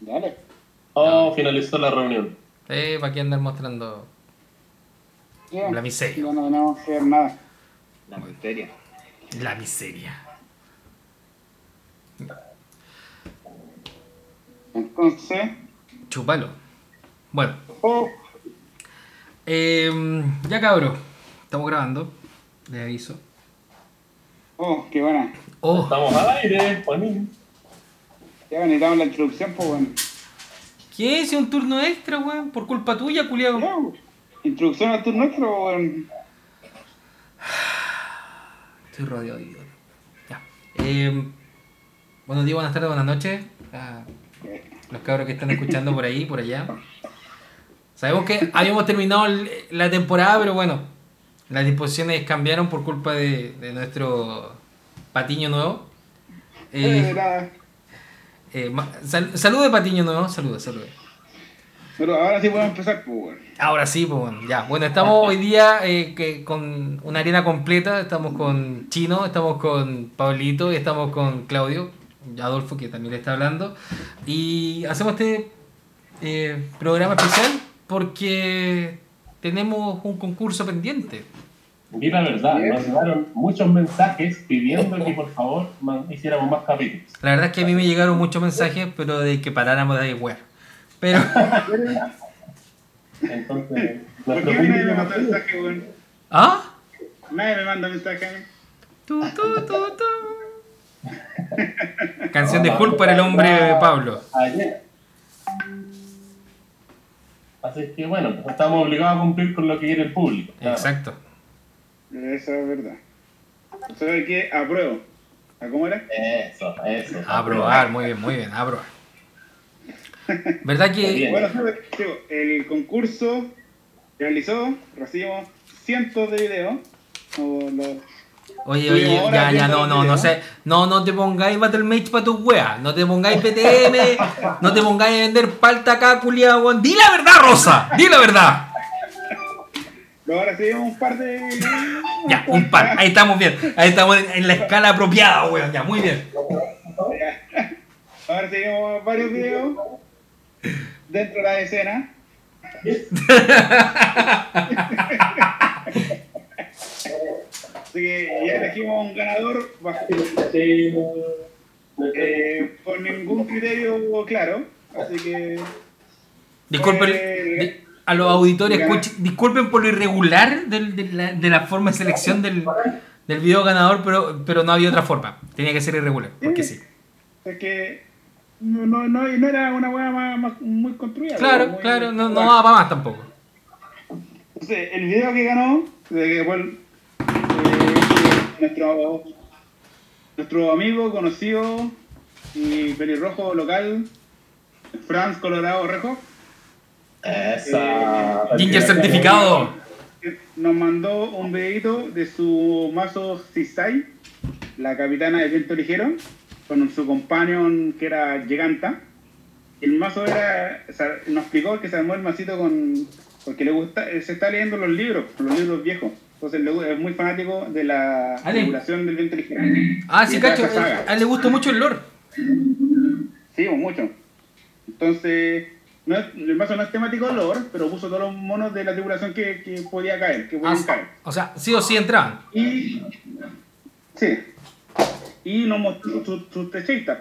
Dale. Oh, finalizó la reunión. Eh, ¿para qué andar mostrando. La miseria. Ya no tenemos que ver nada. La miseria. la miseria? Entonces. Chúpalo. Bueno, Oh, eh, ya cabro, estamos grabando, les aviso. oh, qué buena. Oh, Estamos al aire, Juanín. Ya necesitamos la introducción, pues bueno. ¿qué es un turno extra, weón? Por culpa tuya, culiado. Pues. Introducción al turno nuestro, pues bueno. Estoy rodeado de idiotas. Ya. Eh, buenos días, buenas tardes, buenas noches. a los cabros que están escuchando por ahí, por allá. Sabemos que habíamos terminado la temporada, pero bueno, las disposiciones cambiaron por culpa de, de nuestro patiño nuevo. Eh, Eh, sal- salude, patiño nuevo, salude, salude. Pero ahora sí podemos empezar, pues bueno. Ahora sí, pues bueno, ya. Bueno, estamos hoy día eh, que con una arena completa. Estamos con Chino, estamos con Pablito y estamos con Claudio, Adolfo, que también le está hablando. Y hacemos este eh, programa especial porque tenemos un concurso pendiente. Di la verdad, nos llegaron muchos mensajes pidiendo que por favor man- hiciéramos más capítulos. La verdad es que a mí me llegaron muchos mensajes, pero de que paráramos de wear. Pero, Entonces, ¿Por qué nadie me manda mensaje, weón? ¿ah? Nadie me manda mensaje. Tu, tu, tu, tu. Canción de Hulk para el hombre Pablo. ayer. Así que bueno, pues estamos obligados a cumplir con lo que quiere el público. Exacto. Eso es verdad. ¿Sabes qué? Apruebo. ¿A cómo era? Eso, eso. Aprobar, muy bien, muy bien, aprobar. ¿Verdad que. Bueno, el concurso realizó, recibimos cientos de videos. O los- Oye, Oye, ya, ya, no, no, no sé. No, no te pongáis Battle Mage para tus weas. No te pongáis PTM. no te pongáis a vender palta acá, culiado. Di la verdad, Rosa. Di la verdad. Luego recibimos un par de. Ya, un par. Ahí estamos bien. Ahí estamos en, en la escala apropiada, weón. Ya, muy bien. Ahora recibimos varios videos dentro de la escena. Así que ya elegimos un ganador bajo, eh, por ningún criterio claro. Así que Disculpen Eh, a los auditores, disculpen por lo irregular del- de, la, de la forma de selección del, del video ganador, pero, pero no había otra forma. Tenía que ser irregular, porque sí. es que no, no, no, no era una hueá más, más- muy construida. Claro, muy- claro, no, no daba para más tampoco. Entonces, el video que ganó, de que eh, nuestro, nuestro amigo conocido y pelirrojo local, Franz Colorado Rejo, Esa. Ginger certificado. nos mandó un videito de su mazo Cisai, la capitana de viento ligero, con su companion que era Giganta. El mazo era, o sea, nos explicó que se armó el masito con, porque le gusta, eh, se está leyendo los libros, los libros viejos. Entonces es muy fanático de la regulación del viento ligero. Ah, sí, cacho. A él le gustó mucho el lore. Sí, pues, mucho. Entonces, no es- el mazo no es temático de lore, pero puso todos los monos de la tripulación que, que podía caer, que podían Ah, caer. o sea, sí o sí entraban. Y. Sí. Y nos mostró sus, sus techistas.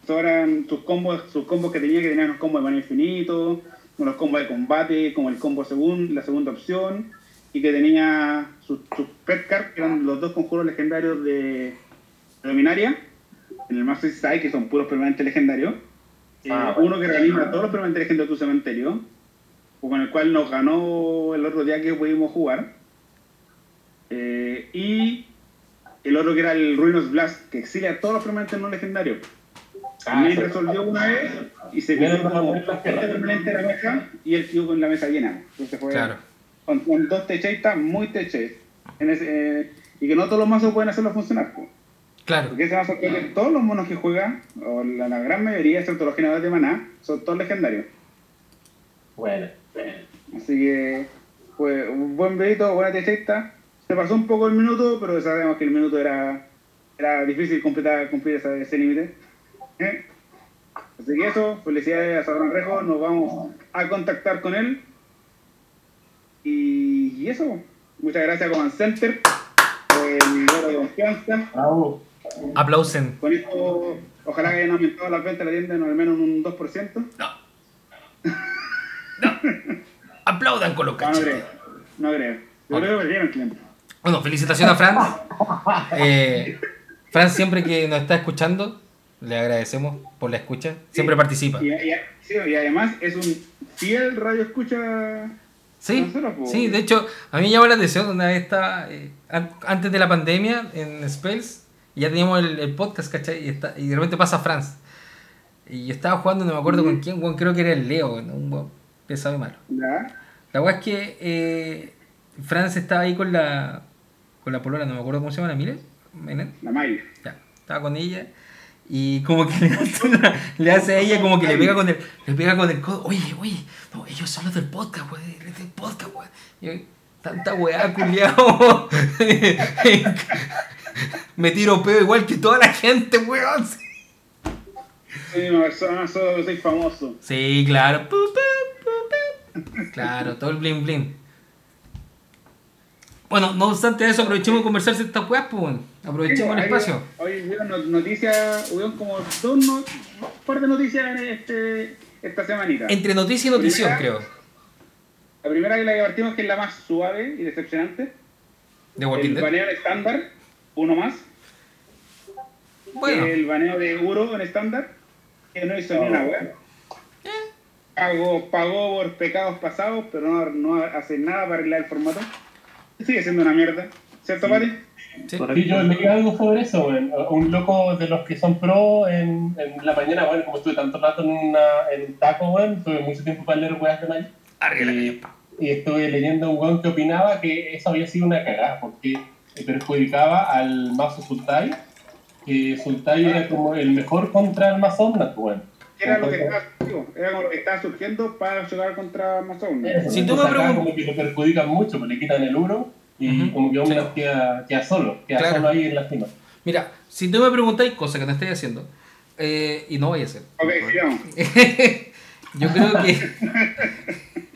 Estos eran sus combos, sus combos que tenía, que tenían unos combos de mano infinito, unos combos de combate, como el combo segun, la segunda opción, y que tenía sus, sus pet cards, que eran los dos conjuros legendarios de Luminaria, en el mazo Sai, que son puros permanentes legendarios. Eh, Ah, bueno. Uno que reanima todos los permanentes legendarios de tu cementerio, con el cual nos ganó el otro día que pudimos jugar. Eh, y el otro que era el Ruinous Blast, que exilia todos los permanentes no legendarios. Ah, También resolvió una vez y se quedó como este permanente de la mesa y él quedó con la mesa llena. Entonces fue Claro. con, con dos techeitas muy. En ese, eh, y que no todos los mazos pueden hacerlo funcionar. Claro. Porque ese mazo, creo que todos los monos que juega, o la, la gran mayoría, excepto los generadores de maná, son todos legendarios. Bueno. Así que fue un buen videito, buena techeta. Se pasó un poco el minuto, pero sabemos que el minuto era, era difícil completar, cumplir ese límite. ¿Eh? Así que eso, felicidades a Sabrán Rejo, nos vamos a contactar con él. Y, y eso, muchas gracias a Command Center por el de confianza. Bravo. Aplausen. Con esto, ojalá que hayan aumentado las ventas de la tienda en al menos un 2%. Aplaudan con los No, no cachetes. creo. No creo. Yo creo que perdieron clientes. Bueno, felicitaciones a Fran. Eh, Fran, siempre que nos está escuchando, le agradecemos por la escucha. Siempre participa. Y, y- sí, y además es un fiel radio escucha. Sí, Nosotros, sí, de hecho, a mí me llamó la atención una vez estaba, eh, an- antes de la pandemia en Spells, y ya teníamos el, el podcast, ¿cachai? Y, está- y de repente pasa Franz. Y yo estaba jugando, no me acuerdo con quién, weón, creo que era el Leo, ¿no? un weón pesado y malo. ¿Ya? La weá es que eh, Franz estaba ahí con la con la polola, no me acuerdo cómo se llama, la Menet. La May. Ya, estaba con ella y como que le hace, una- le hace a ella como que le pega con el le pega con el codo. Oye, oye, no, ellos son los del podcast, los del podcast, weón. Y yo, tanta weá, culiao. Me tiro peo igual que toda la gente, weón. Soy una persona, soy, soy famoso. Sí, claro. Claro, todo el bling bling. Bueno, no obstante eso, aprovechemos de conversar estas weas, pues. Aprovechemos el espacio. Hoy hubieron no- noticias, hubieron como dos, no, par de noticias en este, esta semanita. Entre noticia y notición, Primera- creo. La primera que la que partimos, que es la más suave y decepcionante. De Walking el Dead. estándar, uno más. Bueno, El baneo de Uro en estándar, que no hizo ni una wea. Eh. Pagó, pagó por pecados pasados, pero no, no hace nada para arreglar el formato. Sigue siendo una mierda. ¿Cierto, Pati? sí. Sí, yo leí algo sobre eso, weón. Un loco de los que son pro en, en la mañana, bueno, como estuve tanto rato en, una, en un taco, weón, tuve mucho tiempo para leer weas de la Y, y estuve leyendo a un weón que opinaba que eso había sido una cagada, porque perjudicaba al mazo Sultai, que Sultai era como el mejor contra el mazo Omnat, weón. Era lo que estaba, era lo que estaba surgiendo para jugar contra Amazon. eso, Si tú me entonces acá pregun- como que lo perjudican mucho, porque le quitan el uro y Ujú. como que Omnat queda, queda solo, queda Claro. solo ahí en la cima. Mira, si tú me preguntáis cosas que no estoy haciendo, eh, y no voy a hacer. Ok, sigamos. Yo creo que.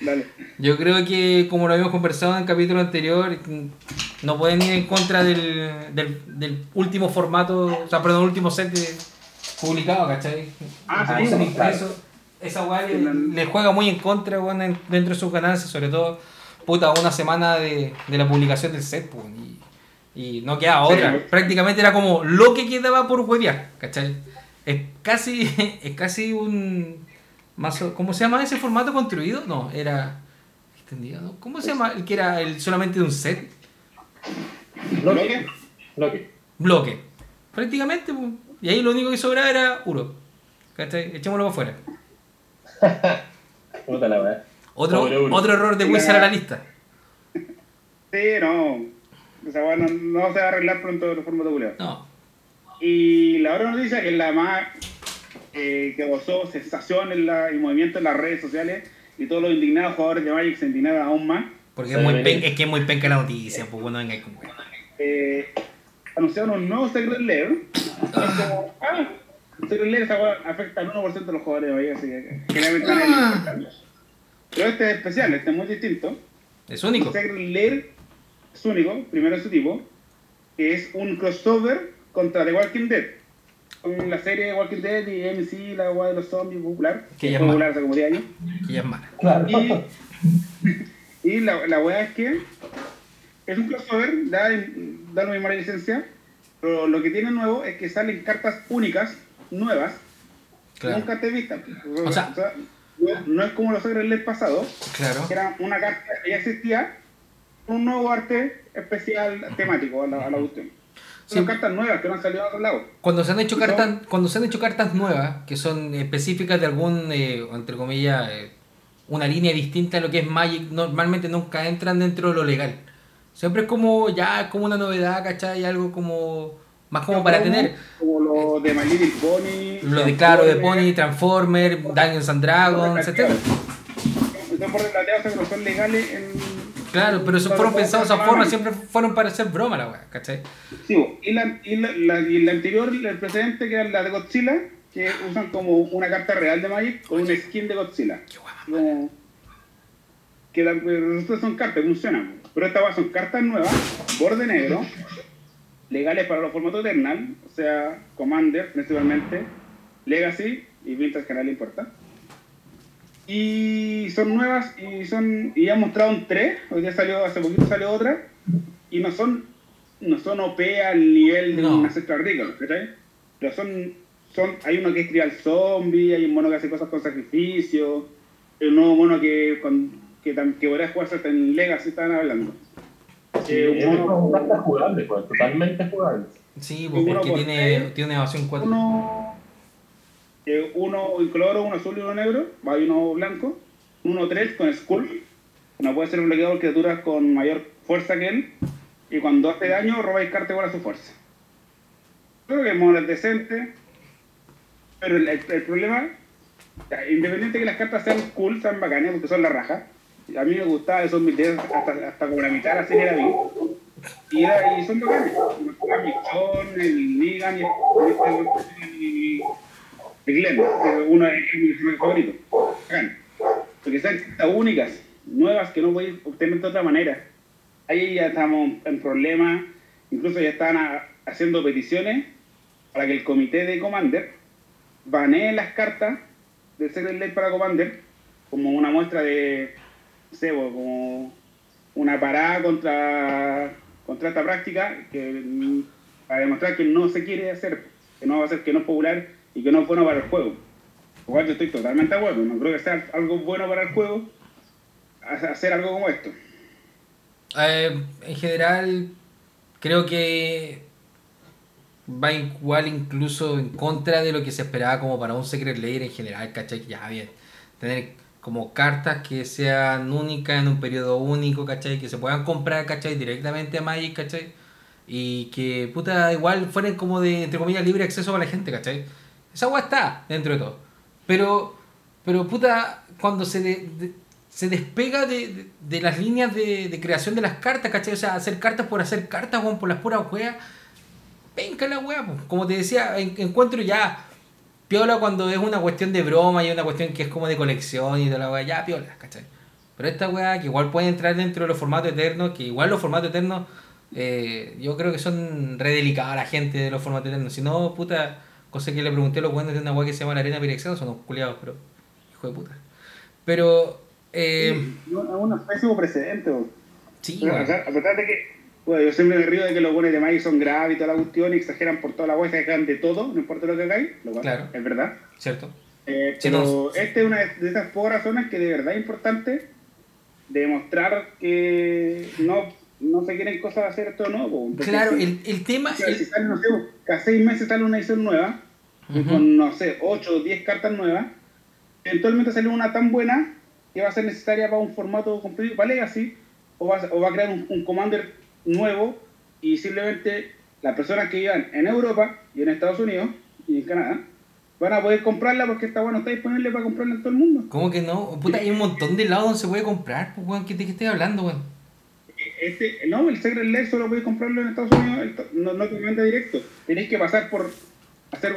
Dale. Yo creo que, como lo habíamos conversado en el capítulo anterior, no pueden ir en contra del, del, del último formato, o sea, perdón, último set de- publicado, ¿cachai? Ah, sí, claro. impresos, Esa weá le, le juega muy en contra, dentro de sus ganancias, sobre todo, puta, una semana de, de la publicación del set, pues, y, y no quedaba Sí, otra. pues. Prácticamente era como lo que quedaba por huevear, ¿cachai? Es casi, es casi un mazo, ¿cómo se llama ese formato construido? No, era extendido, ¿no? ¿Cómo se llama el que era el solamente de un set? ¿Bloque? Bloque. Bloque. Prácticamente, pues. Y ahí lo único que sobraba era Uro. ¿Cachai? Echémoslo para afuera. Puta la weá. Otro, Pobre otro error de Wizard a la lista. Sí, no. O sea, bueno, no se va a arreglar pronto el formato culiao. No. Y la otra noticia, que es la más eh, que causó sensación en la, y movimiento en las redes sociales, y todos los indignados jugadores de Magic se indignaron aún más, Porque es, muy pen- es que es muy penca la noticia, pues bueno, venga con eh, anunciaron un nuevo Secret Lair. Es como, ah, Secret weá afecta al 1% de los jugadores de Magic, así que generalmente importa. Pero este es especial, este es muy distinto. Es único. Secret Lair es único, primero en su tipo, que es un crossover contra The Walking Dead. Con la serie de Walking Dead y MC, la weá de los zombies popular, Que ya popular hace como 10 años. Que ya es mala. Claro. Y, y la, la weá es que es un crossover, da, da la misma licencia, pero lo que tiene nuevo es que salen cartas únicas, nuevas, Claro. nunca te vistas. O sea- no, no es como los Lair pasados, Claro. que era una carta que ya existía, un nuevo arte especial temático a la, a la cuestión. Son Sí. cartas nuevas que no han salido a otro lado. Cuando se han hecho cartas, cuando se han hecho cartas nuevas, que son específicas de algún, eh, entre comillas, eh, una línea distinta a lo que es Magic, normalmente nunca entran dentro de lo legal. Siempre es como, ya, como una novedad, ¿cachai? Algo como, más como para tener Como lo de My Little Pony. lo de, claro, de Pony, Transformer, Dungeons and Dragons, etc. Están por relateados que no son legales en. Claro, pero eso no fueron pensados hacer forma, siempre fueron para hacer broma la weá, ¿cachai? Sí, y, la, y, la, la- y la anterior, el precedente, que era la de Godzilla, que usan como una carta real de Magic con un skin de Godzilla. Qué guapa. Como, que la, estas son cartas, funcionan. Pero estas son cartas nuevas, borde negro, legales para los formatos Eternal, o sea, Commander principalmente, Legacy y Vintage que a nadie le importa. Y son nuevas y son y han mostrado un 3, hoy día salió, hace poquito salió otra, y no son no son OP al nivel de No. una Ancestral Recall, ¿cachai? Pero son, son, hay uno que es trial zombie, hay un mono que hace cosas con sacrificio, hay un nuevo mono que, con, que, tam- que podría jugarse hasta en Legacy, estaban hablando. Sí, Eh, un carta jugable, pues, totalmente jugable. Sí, pues, porque por tiene, tres, tiene evasión 4. uno, eh, uno incoloro, uno azul y uno negro, va y uno blanco, uno 3 con Skull, no puede ser un bloqueador de criaturas con mayor fuerza que él, y cuando hace daño robáis carta igual a su fuerza. Creo que el mono decente, pero el, el- problema, independiente de que las cartas sean cool, sean bacanas, porque son la raja, a mí me gustaba esos miteos hasta, hasta como la mitad de la serie era bien. Y, y son bacanes. El Michón, el Negan y el, el Glenn, uno es mi personaje favorito. Bacán. Porque son únicas, nuevas que no podéis obtener de otra manera. Ahí ya estamos en problemas, incluso ya están a- haciendo peticiones para que el comité de Commander banee las cartas de Secret Lair para Commander como una muestra de, no sé, como una parada contra, contra esta práctica mm, para demostrar que no se quiere hacer, que no va a ser, que no es popular y que no es bueno para el juego. Lo cual yo estoy totalmente de acuerdo, no creo que sea algo bueno para el juego ha- hacer algo como esto. Eh, en general, creo que va igual incluso en contra de lo que se esperaba como para un Secret Lair en general, ¿cachai? Ya, bien. Tener como cartas que sean únicas en un periodo único, ¿cachai? Que se puedan comprar, ¿cachai? Directamente a Magic, ¿cachai? Y que, puta, igual fueran como de, entre comillas, libre acceso para la gente, ¿cachai? Esa agua está dentro de todo. Pero, pero puta, cuando se, se despega de, de- las líneas de, creación de las cartas, ¿cachai? O sea, hacer cartas por hacer cartas, weón, por las puras weas. Venga la wea, pues. Como te decía, en- encuentro ya piola cuando es una cuestión de broma y una cuestión que es como de colección y de la wea, ya piola, ¿cachai? Pero esta wea que igual puede entrar dentro de los formatos eternos, que igual los formatos eternos, eh, yo creo que son re delicados a la gente de los formatos eternos. Si no, puta, cosa que le pregunté a los buenos de una wea que se llama la arena Pirexeno, son unos culiados, pero hijo de puta. Pero, eh, Sí, no, es una especie de precedente. sí, weón. a pesar a pesar de que bueno, yo siempre me río de que los buenos de Magic son graves y toda la cuestión y exageran por toda la web, se quejan de todo, no importa lo que hagáis, lo cual Claro. es verdad. ¿cierto? Eh, pero esta es una de esas pocas razones que de verdad es importante demostrar que no, no se quieren cosas hacer esto. Porque Claro, si- el, el tema... si, si el- sale, no sé, cada seis meses sale una edición nueva, con, no sé, 8 o 10 cartas nuevas, eventualmente sale una tan buena que va a ser necesaria para un formato completo, para Legacy, o va, a- o va a crear un, un Commander nuevo y simplemente las personas que vivan en Europa y en Estados Unidos y en Canadá van a poder comprarla porque esta bueno está disponible para comprarla en todo el mundo. ¿Cómo que no? Puta, hay un montón de lados donde se puede comprar, pues, weón. ¿Qué, ¿De qué estoy hablando, weón? Este, no, el Secret Lair solo podéis comprarlo en Estados Unidos, el- no, no te vende directo. Tenéis que pasar por hacer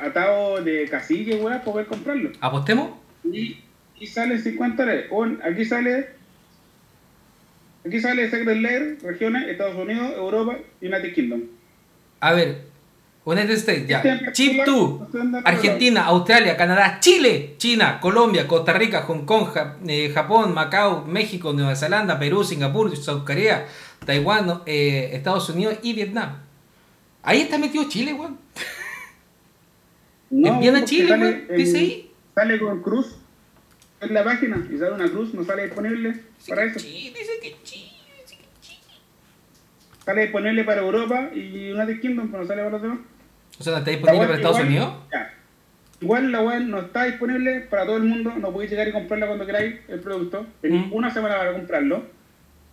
atado de casilla y weá para poder comprarlo. ¿Apostemos? Y, y sale 50 dólares. O aquí sale. Aquí sale Secret Lair, regiones, Estados Unidos, Europa, United Kingdom. A ver, United States, ya. Este en Chip particular, 2, no estoy andando Argentina, Australia, Canadá, Chile, China, Colombia, Costa Rica, Hong Kong, eh, Japón, Macao, México, Nueva Zelanda, Perú, Singapur, South Korea, Taiwán, eh, Estados Unidos y Vietnam. Ahí está metido Chile, weón. No, Envían a Chile, sale weón. Dice ahí. Sale con cruz en la página y sale una cruz, no sale disponible Dice para eso. Chile, dice que Chile, dice que Chile. Sale disponible para Europa y United Kingdom, pero no sale para los demás. O sea, ¿no está disponible web para Estados igual- Unidos? ya. Igual la web no está disponible para todo el mundo, no podéis llegar y comprarla cuando queráis el producto. Tenéis Mm. una semana para comprarlo.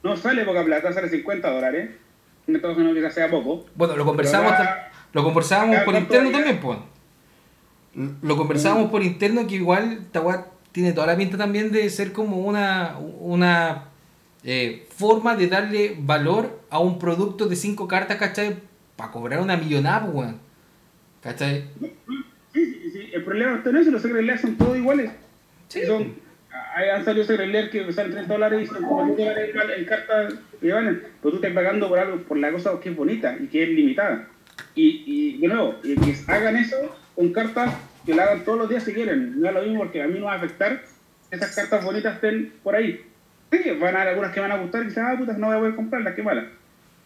No sale poca plata, sale 50 dólares. En Estados Unidos quizás sea poco. Bueno, lo conversamos, lo conversábamos por ¿cuánto interno también, pues. Lo conversábamos por interno que igual esta weá tiene toda la pinta también de ser como una, una eh, forma de darle valor a un producto de cinco cartas, ¿cachai? Para cobrar una millonada, pues, weón. ¿Cachai? Sí, sí, sí, problema no está en eso, los Secret Lair son todos iguales. Son, hay- han salido Secret Lair que salen 30 dólares y son como 10 dólares en, en cartas que valen. Pero tú estás pagando por algo, por la cosa que es bonita y que es limitada. Y, y de nuevo, y que hagan eso con cartas que la hagan todos los días si quieren. No es lo mismo porque a mí no va a afectar que esas cartas bonitas estén por ahí. Sí, van a haber algunas que van a gustar y dicen, ah, puta, no voy a poder comprarlas, qué mala.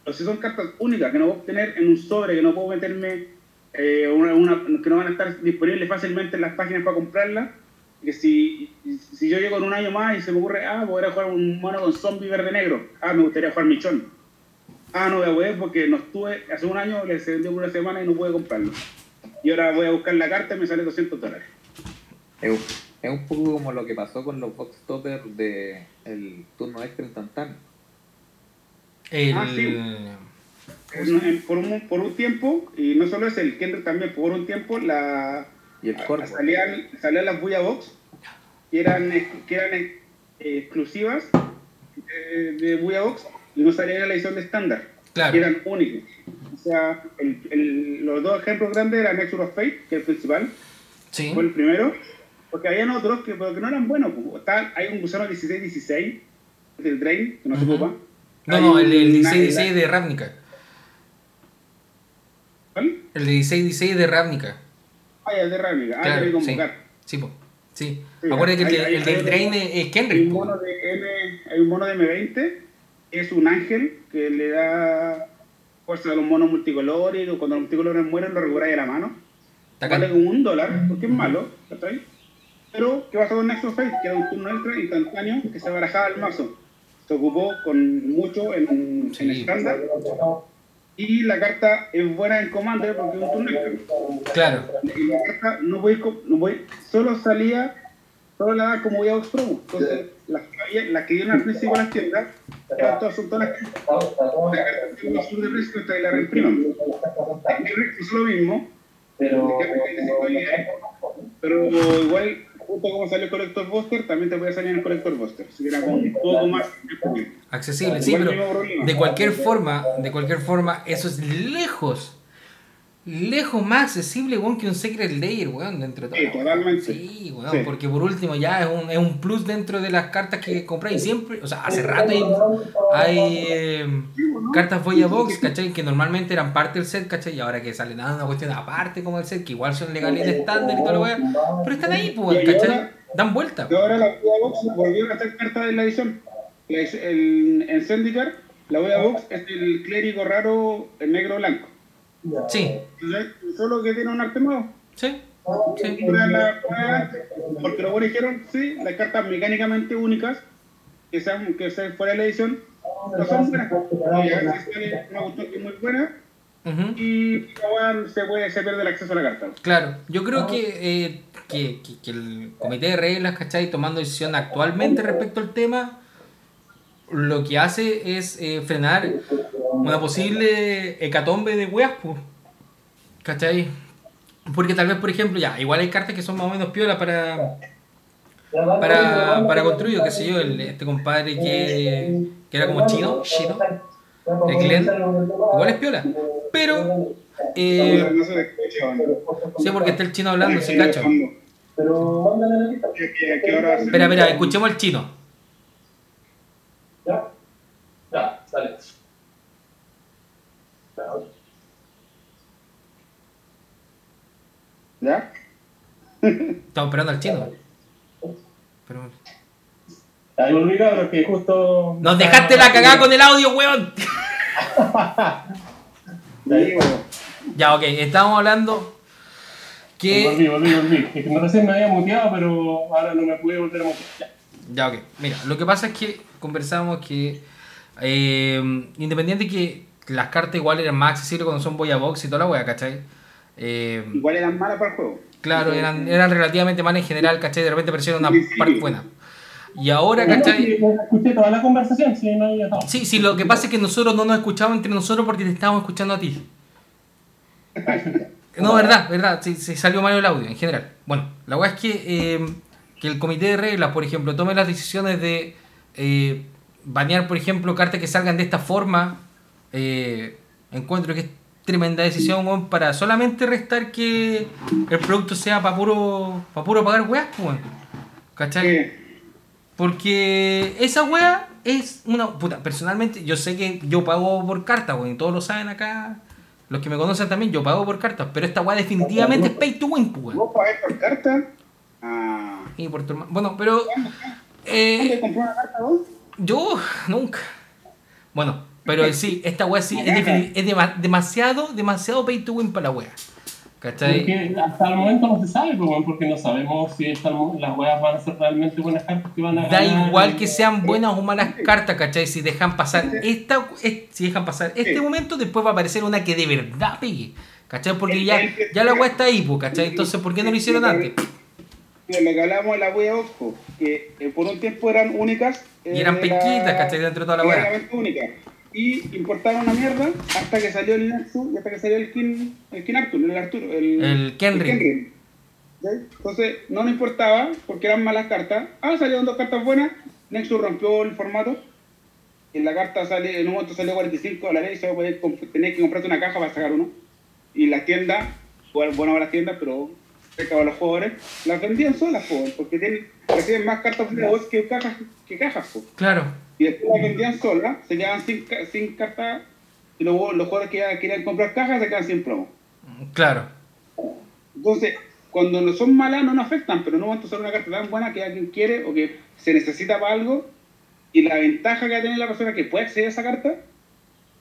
Pero si son cartas únicas que no puedo obtener en un sobre, que no puedo meterme, eh, una, una- que no van a estar disponibles fácilmente en las páginas para comprarlas, que si, si yo llego en un año más y se me ocurre, ah, voy a jugar un mono con zombie verde negro, ah, me gustaría jugar michón. Ah, no voy a poder porque no estuve, hace un año le se vendió por una semana y no pude comprarlo. Y ahora voy a buscar la carta y me sale 200 dólares. Es, un- es un poco como lo que pasó con los box toppers de el turno extra instantáneo. El... Ah, sí. En- en- por, un, por un tiempo, y no solo es el Kendrick también, por un tiempo la, Y el salían, salían las Buya Box, que eran, ex- que eran eh, exclusivas de, de Buya Box, y no salían en la edición de estándar, Claro. que eran únicos. O sea, el- el- los dos ejemplos grandes eran Nexus of Fate, que es el principal, Sí. fue el primero, porque habían otros que, que no eran buenos. pues. Está- hay un gusano 16-16, del Drain, que no se Ujú. ocupa. No, no, el, el un- 16-16 de Ravnica. ¿Cuál? El 16-16 de Ravnica. Ah, el de Ravnica. Ah, Claro, ya vi sí. convocar. Sí, po. Sí. Sí, Acuérdate que el, hay- de- el del Drain es es Hay Kendrick. un mono de M, hay un mono de M20, que es un ángel que le da fuerza a los monos multicolores, y cuando los multicolores mueren lo recuperáis a la mano. Vale como un dólar, porque es malo. Pero, ¿qué pasa con Nexus Fate? Que era un turno extra instantáneo que se barajaba al mazo. Se ocupó con mucho en, en Sí. estándar. Y la carta es buena en Commander porque es un turno extra. Claro. Y la carta no voy, no voy, solo salía, solo la daba como voy a Promo. Entonces, las que, había, las que dieron al principio a las tiendas, todas, son todas las que la carta tiene un sur de precio hasta que la reimpriman. Rex hizo lo mismo, Pero, le queda 35 unidades, pero igual, justo como salió el Collector Buster, también te puede salir en el Collector Buster. Así que era como un poco más. Accesible, sí, Igual pero de cualquier forma, de cualquier forma, eso es lejos, lejos más accesible, weón, que un Secret Layer, weón, dentro de todo. Sí, totalmente. Sí, weón, Sí. porque por último ya es un, es un plus dentro de las cartas que compráis siempre, o sea, hace rato hay, hay eh, cartas Voya Box, ¿cachai? Que normalmente eran parte del set, ¿cachai? Y ahora que salen a una cuestión aparte como el set, que igual son legales estándar y todo lo weón, pero están ahí, pues, ¿cachai? Dan vuelta. Y ahora la Voya Box volvieron a hacer cartas de la edición. La edición- el- en Zendikar, la Voya Box es el clérigo raro en Sí, Entonces, Solo que tiene un arte nuevo. sí, sí. Una de las- una- Porque lo bueno dijeron, sí, las cartas mecánicamente únicas, que sean, que sean fuera de la edición, no son buenas. Una cuestión que es muy buena y se, puede, se pierde el acceso a la carta. Claro, yo creo que, eh, que, que- que el comité de reglas, ¿cachai? Tomando decisión actualmente respecto al tema, lo que hace es eh, frenar una posible hecatombe de weas, pues. ¿cachai? Porque tal vez, por ejemplo, ya, igual hay cartas que son más o menos piolas para, para, para construir, qué sé yo, el- este compadre que, que era como chino, chino, el Glenn, igual es piola. Pero, eh, no se le escucha, ¿no? sí, porque está el chino hablando, se cacho. Espera, espera, escuchemos al chino. ¿Ya? Ya, sale. ¿Ya? Estamos esperando al chino. Pero... Ahí volví, cabrón, que justo. ¡Nos dejaste la cagada con el audio, weón! Ya, ok, estábamos hablando que... Volví, volví, volví. Es que no recién me había muteado, pero ahora no me pude volver a mutear. Ya. Ya, ok. Mira, lo que pasa es que conversamos que eh, independiente que las cartas igual eran más accesibles cuando son Boya Box y toda la wea, ¿cachai? Eh, igual eran malas para el juego. Claro, eran, eran relativamente malas en general, ¿cachai? De repente aparecieron una parte buena. Y ahora, ¿cachai? sí, Escuché toda la conversación, sí, no había todo. Sí, sí, lo que pasa es que nosotros no nos escuchamos entre nosotros porque te estábamos escuchando a ti. No, verdad, verdad, sí, sí, salió mal el audio en general. Bueno, la weá es que, eh, que el comité de reglas, por ejemplo, tome las decisiones de eh, banear, por ejemplo, cartas que salgan de esta forma. eh, encuentro que es tremenda decisión, weón, para solamente restar que el producto sea para puro, pa puro pagar weas, weón. ¿Cachai? Porque esa wea es una. Puta, personalmente, yo sé que yo pago por carta, weón, y todos lo saben acá. Los que me conocen también, yo pago por cartas, pero esta wea definitivamente es pay to win, weón. ¿Vos pagás por carta? Ah. Y por tu hermano. Bueno, pero. ¿Cuándo Eh, compró una carta vos? yo nunca. Bueno, pero sí, esta wea sí es, es dema- demasiado, demasiado pay to win para la wea. ¿Cachai? Porque hasta el momento no se sabe, porque no sabemos si esta- las weas van a ser realmente buenas cartas que van a Da ganar. igual que sean buenas o malas cartas, ¿cachai? Si dejan pasar esta, es- si dejan pasar este Sí. momento, después va a aparecer una que de verdad pegue. ¿Cachai? Porque El- ya, el que- ya la weá está ahí, ¿cachai? Entonces, ¿por qué no lo hicieron antes? Lo que hablamos de la wea Oxpo, que eh, por un tiempo eran únicas. Y eran eh, penquitas, la- ¿cachai? Dentro de toda la weá. únicas. Y importaron una mierda hasta que salió el Nexus y hasta que salió el King, el King Arthur, el Arturo, el, El. Entonces no nos importaba porque eran malas cartas. Ah, salieron dos cartas buenas. Nexus rompió el formato. En la carta sale, en un momento salió 45 dólares y solo tenías que comprarte una caja para sacar uno. Y las tiendas, bueno, bueno las tiendas, pero cerca de los jugadores, las vendían solas, po, porque tienen, reciben más cartas de voz que cajas, que cajas. po. Claro. Y después las vendían solas, se quedaban sin, sin. Y luego los jugadores que ya querían comprar cajas se quedan sin promo. Claro. Entonces, cuando no son malas no nos afectan, pero en un momento son una carta tan buena que alguien quiere o que se necesita para algo y la ventaja que va a tener la persona que puede acceder a esa carta,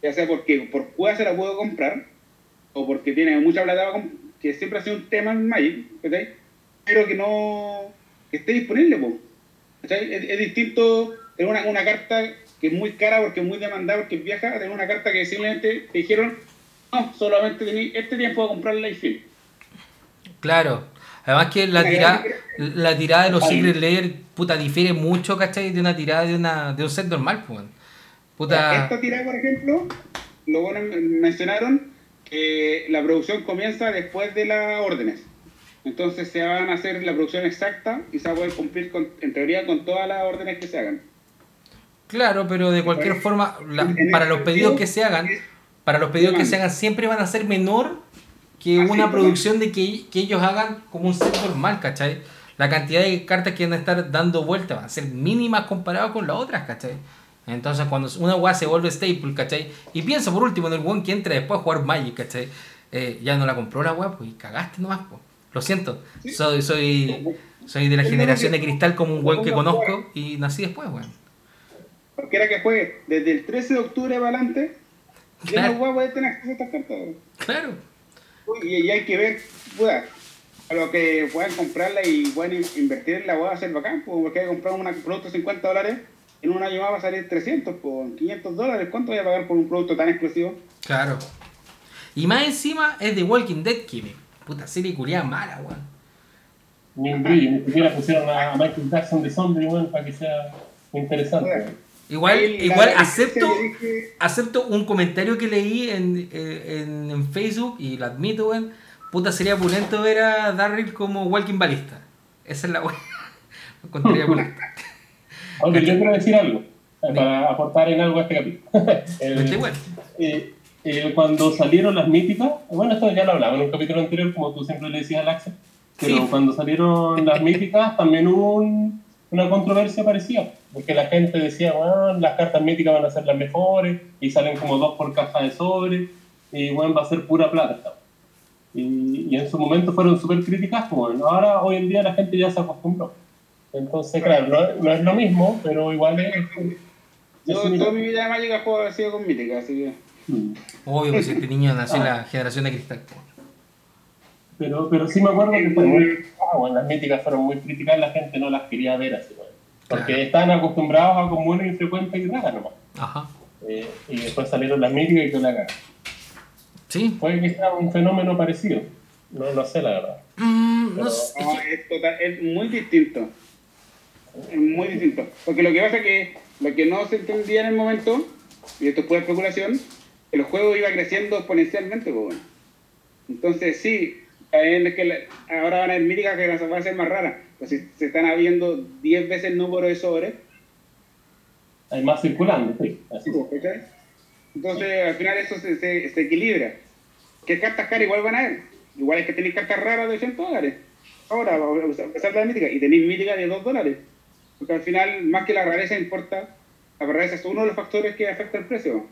ya sea porque por cuál se la puedo comprar o porque tiene mucha plata, que siempre ha sido un tema en Magic, pero que no que esté disponible. es distinto tener una, una carta que es muy cara porque es muy demandada, porque es vieja, a tener una carta que simplemente te dijeron, no, solamente este tiempo de comprarla y fin. Claro. Además que la tirada, la tirada de los Secret Layer, puta, difiere mucho, ¿cachai? De una tirada de una de un set normal, pues. Puta. Esta tirada, por ejemplo, lo bueno mencionaron que la producción comienza después de las órdenes. Entonces se van a hacer la producción exacta y se va a poder cumplir, con, en teoría, con todas las órdenes que se hagan. Claro, pero de cualquier forma, la- para los pedidos que se hagan, para los pedidos que se hagan siempre van a ser menor que Así una producción de que, que ellos hagan como un set normal, ¿cachai? La cantidad de cartas que van a estar dando vueltas van a ser mínimas comparado con las otras, ¿cachai? Entonces cuando una weá se vuelve staple, ¿cachai? Y piensa por último en el weón que entra después a jugar Magic, ¿cachai? Eh, ya no la compró la weá, pues y cagaste nomás, pues. Lo siento. Sí. Soy, soy, soy de la generación de cristal como un weón que conozco y nací después, weón. Cualquiera que juegue desde el 13 de octubre para adelante, ya Claro. no va a poder tener acceso a estas cartas. Claro. Y, y hay que ver, puta, a lo que puedan comprarla y puedan in- invertir en la hueá ser bacán, pues, porque hay que comprar un producto de 50 dólares, en un año más va a salir 300, pues, 500 dólares. ¿Cuánto voy a pagar por un producto tan exclusivo? Claro. Y más encima es de Walking Dead, me- puta serie culiada mala, weón. Ni un brillo, ni siquiera pusieron a Michael Jackson de zombie, weón, para que sea interesante. Igual, igual la acepto, que acepto un comentario que leí en, eh, en, en Facebook y lo admito, weón. Puta sería pulento ver a Darryl como Walking Balista. Esa es la weón. Lo encontraría pulento. Aunque yo quiero decir algo, eh, para aportar en algo a este capítulo. El- Este weón. eh, eh, cuando salieron las míticas, bueno, esto ya lo hablaba en un capítulo anterior, como tú siempre le decías al Axel, pero Sí. cuando salieron las míticas también hubo un- una controversia parecida, porque la gente decía, bueno, las cartas míticas van a ser las mejores, y salen como dos por caja de sobre, y bueno, va a ser pura plata. Y, y en su momento fueron súper criticadas, pues bueno, ahora hoy en día la gente ya se acostumbró. Entonces, claro, no, no es lo mismo, pero igual es... es Yo similar. toda mi vida de Magic he jugado- he sido con Mítica, así que... Mm. Obvio, pues este niño nació en la generación de cristal. Pero, pero sí me acuerdo que fue muy, ah, bueno, las míticas fueron muy criticadas, la gente no las quería ver así, bueno, porque Claro. estaban acostumbrados a comunes infrecuentes y raras nomás. Ajá. Eh, y después salieron las míticas y que la cara. Sí. Puede que sea un fenómeno parecido. No, no sé la verdad. Mm, no sé, es No, es, total- es muy distinto. Es muy distinto. Porque lo que pasa es que lo que no se entendía en el momento, y esto fue especulación, que el juego iba creciendo exponencialmente. pues, bueno. Entonces, sí, es que la- ahora van a haber míticas que van a ser más raras. Pues si se están habiendo 10 veces el número de sobres, Hay más circulando, sí. Así. ¿cachai? Entonces, al final eso se, se, se equilibra. que cartas caras igual van a haber. Igual es que tenéis cartas raras de 100 dólares. Ahora, a pesar de la mítica, y tenéis mítica de 2 dólares. Porque al final, más que la rareza importa, la rareza es uno de los factores que afecta el precio.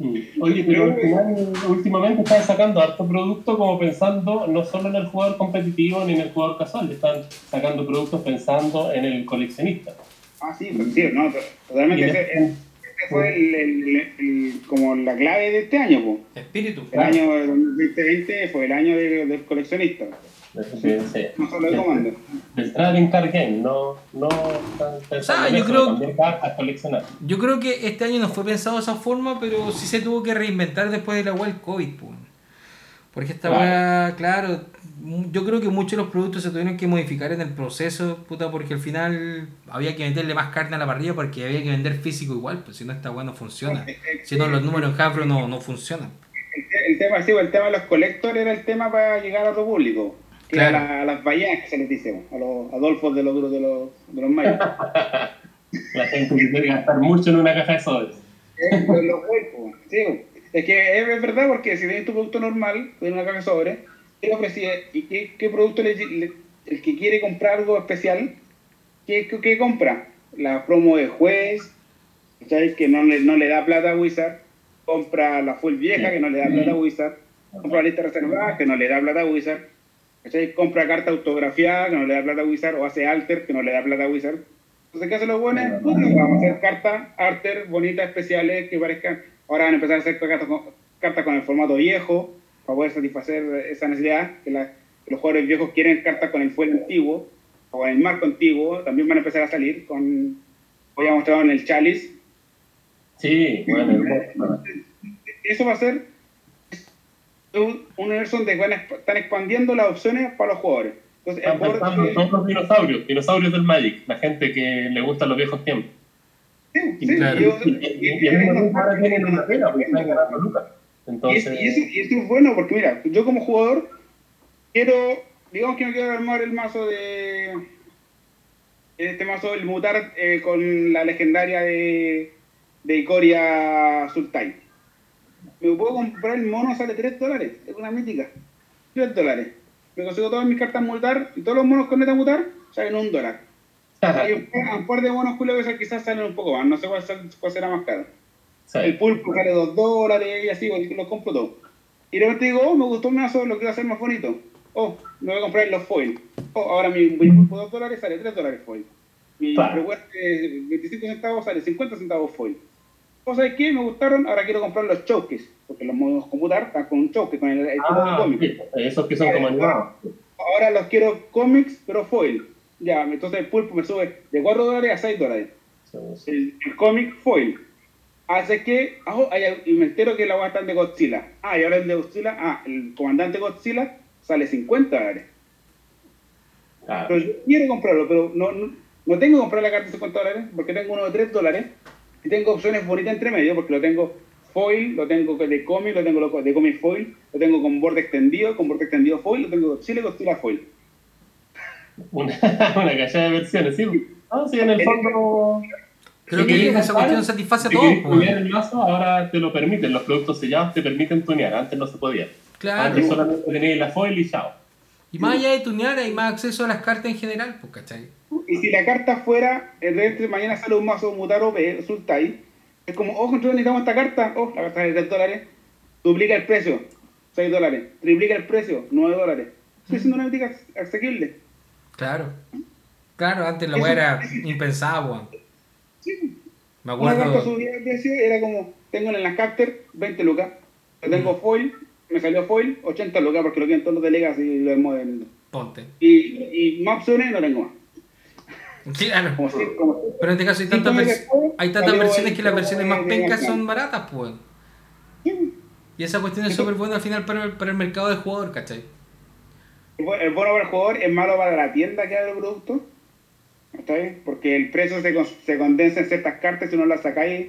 Mm. Oye, pero al final, últimamente están sacando harto producto como pensando no solo en el jugador competitivo ni en el jugador casual, están sacando productos pensando en el coleccionista. Ah, sí, pues, sí, no, totalmente. Ese, ese fue el, el- el- como la clave de este año, pues. Espíritu. El año 2020 fue el año de- del coleccionista, Comando. del trading card game, no, no en yo eso, creo- cartas coleccionar. Yo creo que este año no fue pensado de esa forma, pero sí se tuvo que reinventar después de la web COVID. po. Porque esta Claro. weá, claro, yo creo que muchos de los productos se tuvieron que modificar en el proceso, puta, porque al final había que meterle más carne a la parrilla porque había que vender físico igual, pues si no esta weá no funciona. Si no, los números en Havro no, no funcionan. El, el tema, sí, el tema de los collectors era el tema para llegar a otro público. Que Claro. a, la- a las ballenas que se les dice, a los adolfos de los de los, de los mayas. La gente que que gastar mucho en una caja de sobres. Eh, los, los cuerpos, sí. Es que es, es verdad porque si tienes tu producto normal, en una caja de sobre, ¿qué le ofrecí? ¿Y qué, qué producto le, le- el que quiere comprar algo especial, qué, qué, qué compra? La promo de juez, ¿sabes? Que no le, no le da plata a Wizard, compra la full vieja que no le da plata a Wizard, compra la lista reservada que no le da plata a Wizard, ¿cachai? compra carta autografiada que no le da plata a Wizard, o hace alter que no le da plata a Wizard. Entonces, ¿qué hacen los buenos? Vamos a hacer cartas, alter, bonitas, especiales, que parezcan. Ahora van a empezar a hacer cartas con, cartas con el formato viejo, para poder satisfacer esa necesidad, que, la- que los jugadores viejos quieren cartas con el fuel antiguo, o con el marco antiguo, también van a empezar a salir con, voy a mostrar en el chalice, Sí, bueno, hermoso. eso va a ser un un universo donde van están expandiendo las opciones para los jugadores. Entonces, el Están jugador pensando en que- todos los dinosaurios, dinosaurios del Magic, la gente que le gustan los viejos tiempos. sí, sí, Claro. yo- Y, y, y al mismo tiempo ahora tienen una pena porque están ganando lucas. Y, Entonces, es- y eso, y eso es bueno porque, mira, yo como jugador quiero, digamos que no quiero armar el mazo de. Este mazo, el mutar eh, con la legendaria de, de Icoria Sultai. Me puedo comprar el mono, sale 3 dólares, es una mítica. 3 dólares. Me consigo todas mis cartas mutar y todos los monos con neta mutar salen un dólar. Hay un, par- un par de monos culos que quizás salen un poco más, no sé cuál, será más caro. El pulpo sale 2 dólares y así, pues, lo compro todo. Y de repente digo, oh, me gustó el mazo, lo quiero hacer más bonito. Oh, me voy a comprar los foil. Oh, ahora mi, mi pulpo 2 dólares sale 3 dólares foil. Mi recuerdo de 25 centavos sale 50 centavos foil. ¿O sabes qué? Me gustaron, ahora quiero comprar los chokes. Porque los modos computar están con un choke, con el, el ah, cómic. sí, esos que son como animados. Ahora los quiero cómics, pero foil. Ya, entonces el pulpo me sube de 4 dólares a 6 dólares. Sí, sí. el, el cómic foil. Hace que, hay- y me entero que la está de Godzilla. Ah, y ahora el de Godzilla, ah, el comandante Godzilla sale 50 dólares. Claro. Pero yo quiero comprarlo, pero no, no, no tengo que comprar la carta de 50 dólares porque tengo uno de 3 dólares y tengo opciones bonitas entre medio porque lo tengo foil, lo tengo de cómic, lo tengo lo- de cómic foil, lo tengo con borde extendido, con borde extendido foil, lo tengo y Godzilla foil. Una, una cachada de versiones, sí. No, sí, en el fondo. Creo si que querías esa cuestión satisface a Si todos. el mazo, ahora te lo permiten. Los productos sellados te permiten tunear. Antes no se podía. Claro. Antes solamente tenías la foil y chao. Y más allá de tunear, hay más acceso a las cartas en general, pues, ¿cachai? Y si la carta fuera, el de este mañana sale un mazo Mutar OP, Sultai, es como, oh, nosotros necesitamos esta carta, oh, la carta de 3 dólares, duplica el precio, 6 dólares, triplica el precio, 9 dólares. Estoy siendo una mítica asequible. Claro. Claro, antes la weá era impensada, weón. Sí. Me Una carta acuerdo. subía de precio, era como, tengo en las Capter 20 lucas, tengo foil, me salió foil, 80 lucas porque lo quieren todos los delegas y lo hemos vendido. Ponte. Y, y más opciones no tengo más. Claro. Como si, como Pero en este caso hay tantas, vers- hay tantas versiones que las versiones más pencas son baratas, pues. Sí. Y esa cuestión es súper buena al final para el, para el mercado del jugador, ¿cachai? Es bu- es bueno para el jugador, es malo para la tienda que abre el producto. ¿Está bien? Porque el precio se, con- se condensa en ciertas cartas si no las sacáis.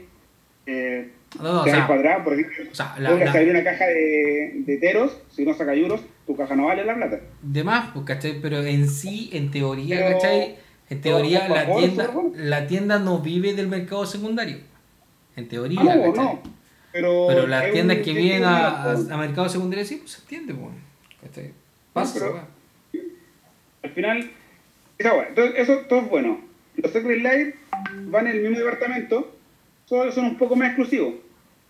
Eh, No, no, o sea, por ejemplo. o sea, la- la- una caja de, de teros, si no sacas euros, tu caja no vale la plata. de más, pues, ¿cachai? Pero en sí, en teoría, Pero- ¿cachai? En teoría, la favor, tienda, la tienda no vive del mercado secundario. En teoría, Ah, no, ¿cachai? no. Pero, Pero las tiendas que vienen a, a, a mercado secundario sí, pues se entiende, pues. ¿Cachai? Pasa, pero- weón. Al final, esa weá. Entonces, eso todo es bueno. Los Secret Life van en el mismo departamento, solo son un poco más exclusivos.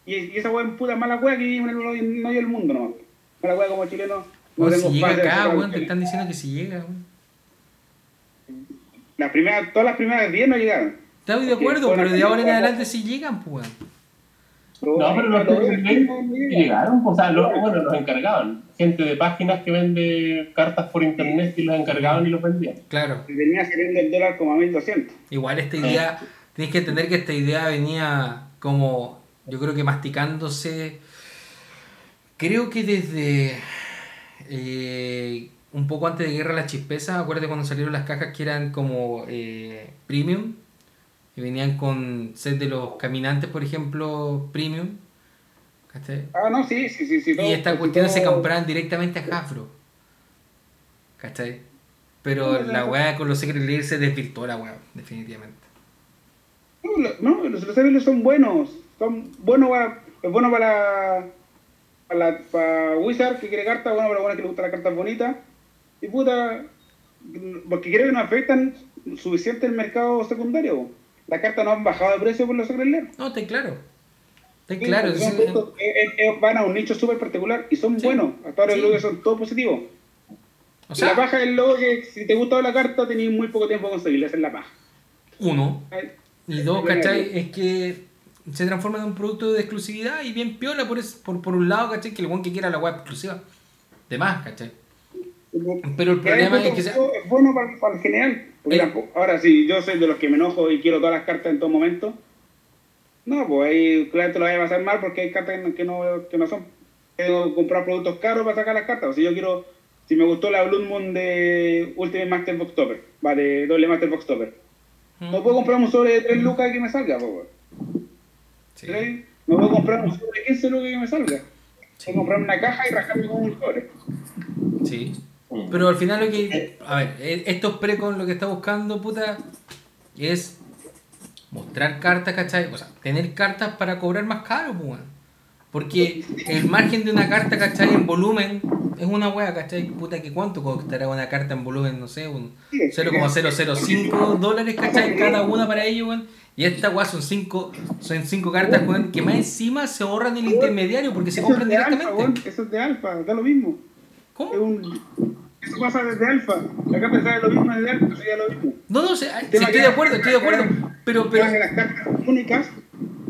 Y, y esa weá es puta mala weá que vive en el medio del mundo, ¿no? Mala weá como chileno. no si llega acá, weón, te están diciendo que si llega, weón. Las primeras, todas las primeras 10 no llegaron. Estoy de acuerdo, pero de ahora en adelante sí llegan, pues, weón. No, pero los llegaron, o sea, los, bueno, los encargaban. Gente de páginas que vende cartas por internet y los encargaban y los vendían. Claro. Venía saliendo el dólar como a 1200. Igual esta idea, tienes que entender que esta idea venía como, yo creo que masticándose, creo que desde eh, un poco antes de Guerra de las Chispezas, acuérdate cuando salieron las cajas que eran como eh, premium, y venían con set de los caminantes, por ejemplo, premium. ¿cachai? Ah, no, sí, sí, sí. sí Y estas cuestiones se compraban directamente a Jafro. ¿Cachai? Pero No, la weá con los Secret Lair se desvirtuó la weá, definitivamente. No, lo- no, los los son buenos. Son buenos para, es bueno para, para, la- para Wizard que quiere cartas, bueno para buenas que le gustan las cartas bonitas. Y puta, porque creo que no afectan suficiente el mercado secundario. Las cartas no han bajado de precio por los Secret. No, está claro. Está Sí, claro. sí, que, eh, eh, van a un nicho súper particular y son buenos. Hasta ahora creo que son todos positivos. o Y la sea, paja es luego que si te gustaba la carta tenías muy poco tiempo para conseguirla, esa es la paja. uno. Ay, Y dos, ¿cachai? Es que se transforma en un producto de exclusividad y bien piola por, es- por, por un lado, ¿cachai? Que el buen que quiera la web exclusiva. De más, ¿cachai? Pero el problema es que sea... Es bueno para, para el general. Porque tampoco- ahora, si yo soy de los que me enojo y quiero todas las cartas en todo momento, no, pues ahí claro te lo vaya a pasar mal porque hay cartas que no, que no son. Tengo que comprar productos caros para sacar las cartas. O si yo quiero, si me gustó la Blood Moon de Ultimate Master Box Topper, va de doble Master Box Topper, no puedo comprar un sobre de 3 lucas que me salga, weón. Sí. No puedo comprar un sobre de 15 lucas que me salga. Sí. Que comprar una caja y rascarme con un sobre. Sí. Pero al final lo que... A ver, eh, estos precon lo que está buscando, puta, es mostrar cartas, ¿cachai? O sea, tener cartas para cobrar más caro, weón. Porque el margen de una carta, ¿cachai? En volumen es una wea, ¿cachai? Puta, que ¿cuánto costará una carta en volumen? No sé, un 0,005 dólares, ¿cachai? Cada una para ellos, weón. Y esta weá son 5 son cinco cartas, weón, que más encima se ahorran el intermediario porque se compran alfa, directamente. weón. Eso es de alfa, da lo mismo. Es ¿Cómo? un... Eso pasa desde alfa. Acá pensaba lo mismo desde alfa, eso ya lo mismo. No, no, sé, sí, estoy de acuerdo, estoy de acuerdo. Pero, pero, las cartas únicas,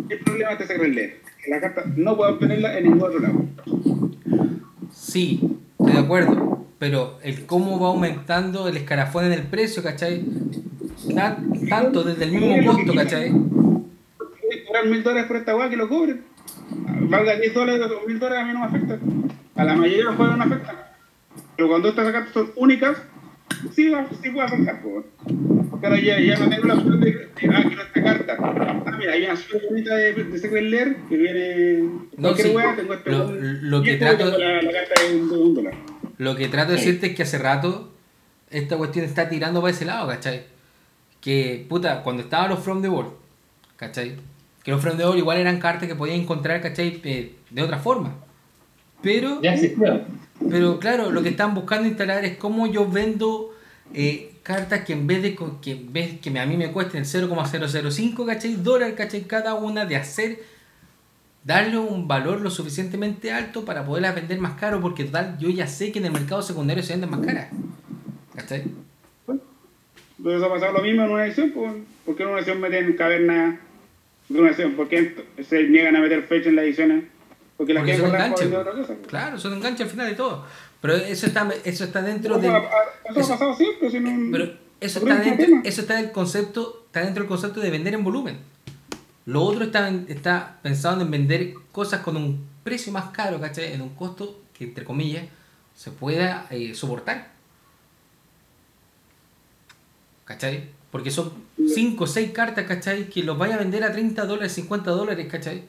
el problema de Secret Lair. Que las cartas no puedo obtenerlas en ningún otro lado. Sí, estoy de acuerdo. Pero el cómo va aumentando el escarafón en el precio, ¿cachai? Tan- tanto desde el mismo costo, ¿cachai? Cobrar mil dólares por esta weá que lo cobren. Valga 10 dólares o mil dólares a mí no me afecta. A la mayoría de los juegos no afecta. Pero cuando estas cartas son únicas, sí, va- sí po. Porque ahora ya, ya no tengo la opción de, de ah, quiero esta carta. Ah, mira, hay una súper bonita de, de Secret Lair que viene. No, sí. weá, tengo este Lo- lo que este trato- tengo La, la carta de un, de un dólar. Lo que trato de decirte es que hace rato esta cuestión está tirando para ese lado, ¿cachai? Que, puta, cuando estaban los From the World, ¿cachai? Que los From the World igual eran cartas que podías encontrar, ¿cachai? Eh, de otra forma. Pero, Ya existía. Pero claro, lo que están buscando instalar es cómo yo vendo eh, cartas que en vez de que, en a mí me cuesten 0,005, ¿cachai? Dólar, ¿cachai? Cada una de hacer darle un valor lo suficientemente alto para poderlas vender más caro, porque total, yo ya sé que en el mercado secundario se venden más caras. ¿Cachai? Entonces ha pasado lo mismo en una edición, ¿por qué en una edición meten caverna? ¿Por qué se niegan a meter fecha en las ediciones? Porque cosa. pues. Claro, son enganche al final de todo. Pero eso está, eso está dentro ha- eso ha pasado siempre, Pero eso está dentro, eso está del concepto, está dentro del concepto de vender en volumen. Lo otro está, está pensado en vender cosas con un precio más caro, ¿cachai? En un costo que entre comillas se pueda eh, soportar. ¿Cachai? Porque son 5 o 6 cartas, ¿cachai? Que los vaya a vender a 30 dólares, 50 dólares, ¿cachai?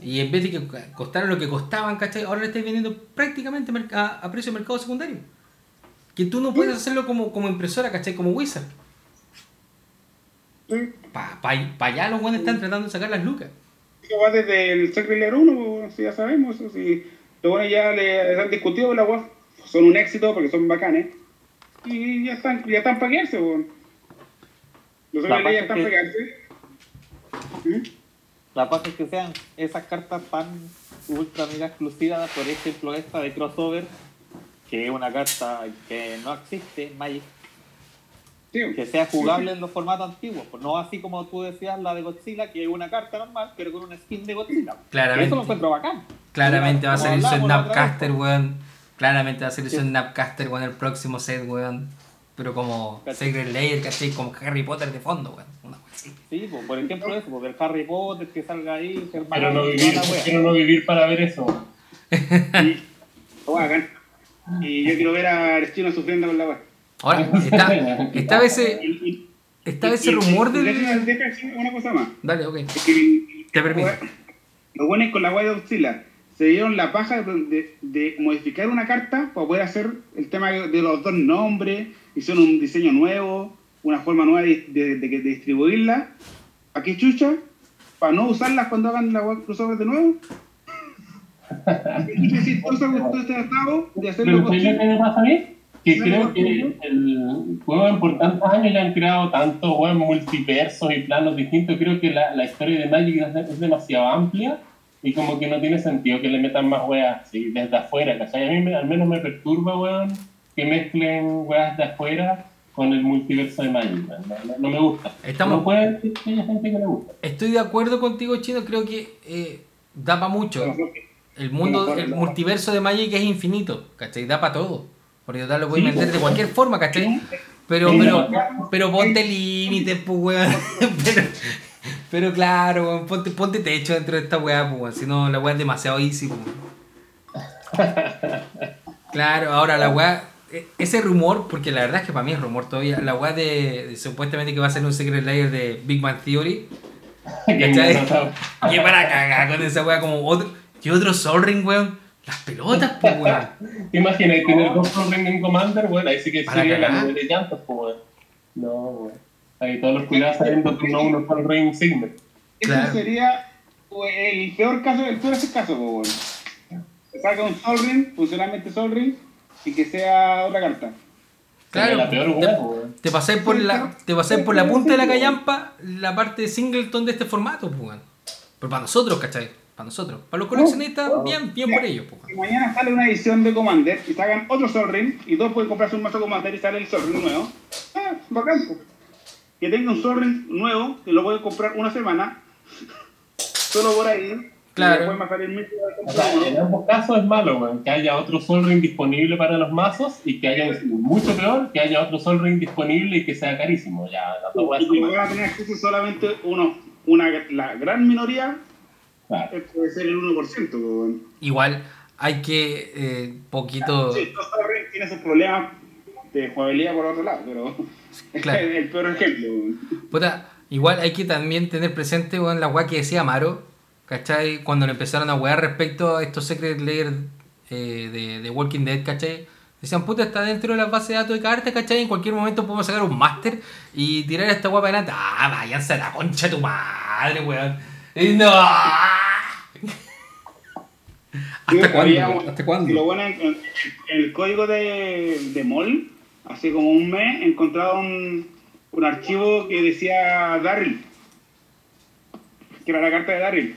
Y en vez de que costaran lo que costaban, ¿cachai? Ahora le estáis vendiendo prácticamente a, a precio de mercado secundario. Que tú no puedes hacerlo como, como impresora, ¿cachai? Como Wizard. Sí. Para pa, pa allá los buenos están tratando de sacar las lucas. Eso va desde el Lair 1, pues, si ya sabemos. Si los buenos ya le han discutido, la weá son un éxito porque son bacanes. Y ya están, ya están para quedarse, weón. Los ya están es para que- quedarse. ¿Mm? La cosa es que sean esas cartas tan ultra mega exclusivas, por ejemplo esta de crossover, que es una carta que no existe en Magic, Sí, que sea jugable en los formatos antiguos, pues no así como tú decías la de Godzilla, que es una carta normal, pero con un skin de Godzilla. Claramente. Eso lo encuentro bacán. Claramente va a salir su Snapcaster, pues. weón. Claramente va a salir su Snapcaster, weón, el próximo set, weón. Pero como ¿Cachai? Secret Layer, ¿cachai? Como Harry Potter de fondo, weón. Una wea así. Sí, pues, por ejemplo eso, pues, del Harry Potter que salga ahí, ser Quiero no, vivir, quiero no vivir para ver eso. Lo bacán. Y yo quiero ver a chino sufriendo con la weá. Ahora, está, estaba ese, Y- y- y- ese y- rumor y- decir una cosa más. Dale, ok. Es que Te permito. Los buenos con la guay de Godzilla se dieron la paja de, de- de modificar una carta para poder hacer el tema de los dos nombres, hicieron un diseño nuevo, una forma nueva de, de- de- de distribuirla. ¿A qué chucha? ¿Para no usarlas cuando hagan la crossover de nuevo? ¿A qué chucha decir todo ese- todo este de hacerlo Pero ¿sabes lo que me pasa a mí? Que creo que el juego por tantos años ya han creado tantos juegos multiversos y planos distintos. Creo que la, la historia de Magic es demasiado amplia y como que no tiene sentido que le metan más weas así desde afuera, ¿cachai? A mí me- al menos me perturba, weón, que mezclen weas de afuera con el multiverso de Magic. No, me gusta. Estamos- No puede que haya gente que le gusta. Estoy de acuerdo contigo, Chino. Creo que eh, da para mucho. El mundo, el multiverso de Magic es infinito, ¿cachai? Da para todo. Porque total lo puedes vender de cualquier forma, ¿cachai? Pero, Sí, pero, pero ponte límites, pues, weón. Pero, pero claro, weón, ponte, ponte techo dentro de esta weá, pues, weón. Si no, la weá es demasiado easy, pues. Claro, ahora la weá, ese rumor, porque la verdad es que para mí es rumor todavía, la weá de, de supuestamente que va a ser un Secret Layer de Big Bang Theory, Que para cagar con esa weá como otro, y otro Sol Ring, weón. Las pelotas, pues, weón. ¿Te imaginas tener dos Soul Ring en Commander? Bueno, ahí sí que sería la nube de llantos, pues, weón. No, weón. Ahí todos los cuidados saliendo turno uno Soul Ring Signet. Eso sería pues, el peor caso, el peor caso, pues. Que salga un Sol Ring, funcionalmente Sol Ring, y que sea otra carta. Claro, la peor te- pues. Te pasáis por la, te pasáis por la punta de la callampa la parte de singleton de este formato, pues. Pero para nosotros, ¿cachai? Para nosotros. Para los coleccionistas, bien, bien por ellos, pues, Si mañana sale una edición de Commander y sacan otro Sol Ring, y todos pueden comprarse un mazo Commander y sale el Sol Ring nuevo, ah, bacán, pues. Que tenga un Sol Ring nuevo, que lo pueden comprar una semana, solo por ahí. Claro. Y mil O sea, en ambos casos es malo, weón. Que haya otro Sol Ring disponible para los mazos y que haya mucho peor, que haya otro Sol Ring disponible y que sea carísimo. Ya, Y que van a tener acceso solamente uno, una, la gran minoría, Claro. puede ser el 1%. pues, bueno. Igual hay que eh, poquito. Sí, los Sol Ring tienen sus problemas de jugabilidad por otro lado, pero Claro. es el peor ejemplo. bueno. Puta, igual hay que también tener presente, weón, la weá que decía Amaro, ¿cachai? Cuando le empezaron a wear respecto a estos Secret Layer eh, de, de Walking Dead, ¿cachai? Decían, puta, está dentro de las bases de datos de cartas, ¿cachai? En cualquier momento podemos sacar un máster y tirar esta weá para adelante. Ah, váyanse a la concha de tu madre, weón. Y no. ¿Hasta cuándo? ¿Hasta cuándo? Lo bueno, en, en el código de, de MOL, hace como un mes, encontraron un, un archivo que decía Darryl, que era la carta de Darryl.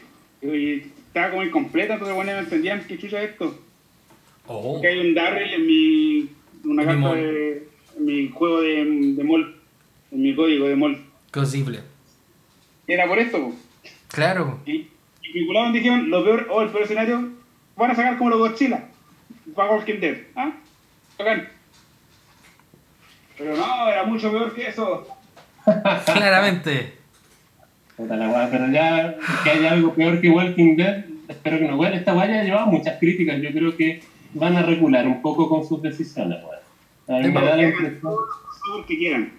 Y estaba como incompleta, entonces bueno, no entendían qué chucha es esto. Oh, Que hay un Darryl en mi, una En carta de, en mi juego de, de MOL, en mi código de MOL. posible. Era por esto, po. Claro. Y, y vincularon, dijeron, lo peor, o el peor escenario, van a sacar como los Godzilla. Para Walking Dead. ¿Ah? Bacán. Pero no, era mucho peor que eso. Claramente. Puta la weá, pero ya que haya algo peor que Walking Dead, espero que no. Bueno, esta weá ya ha llevado muchas críticas. Yo creo que van a recular un poco con sus decisiones, weón. A mí me da la impresión. que quieran.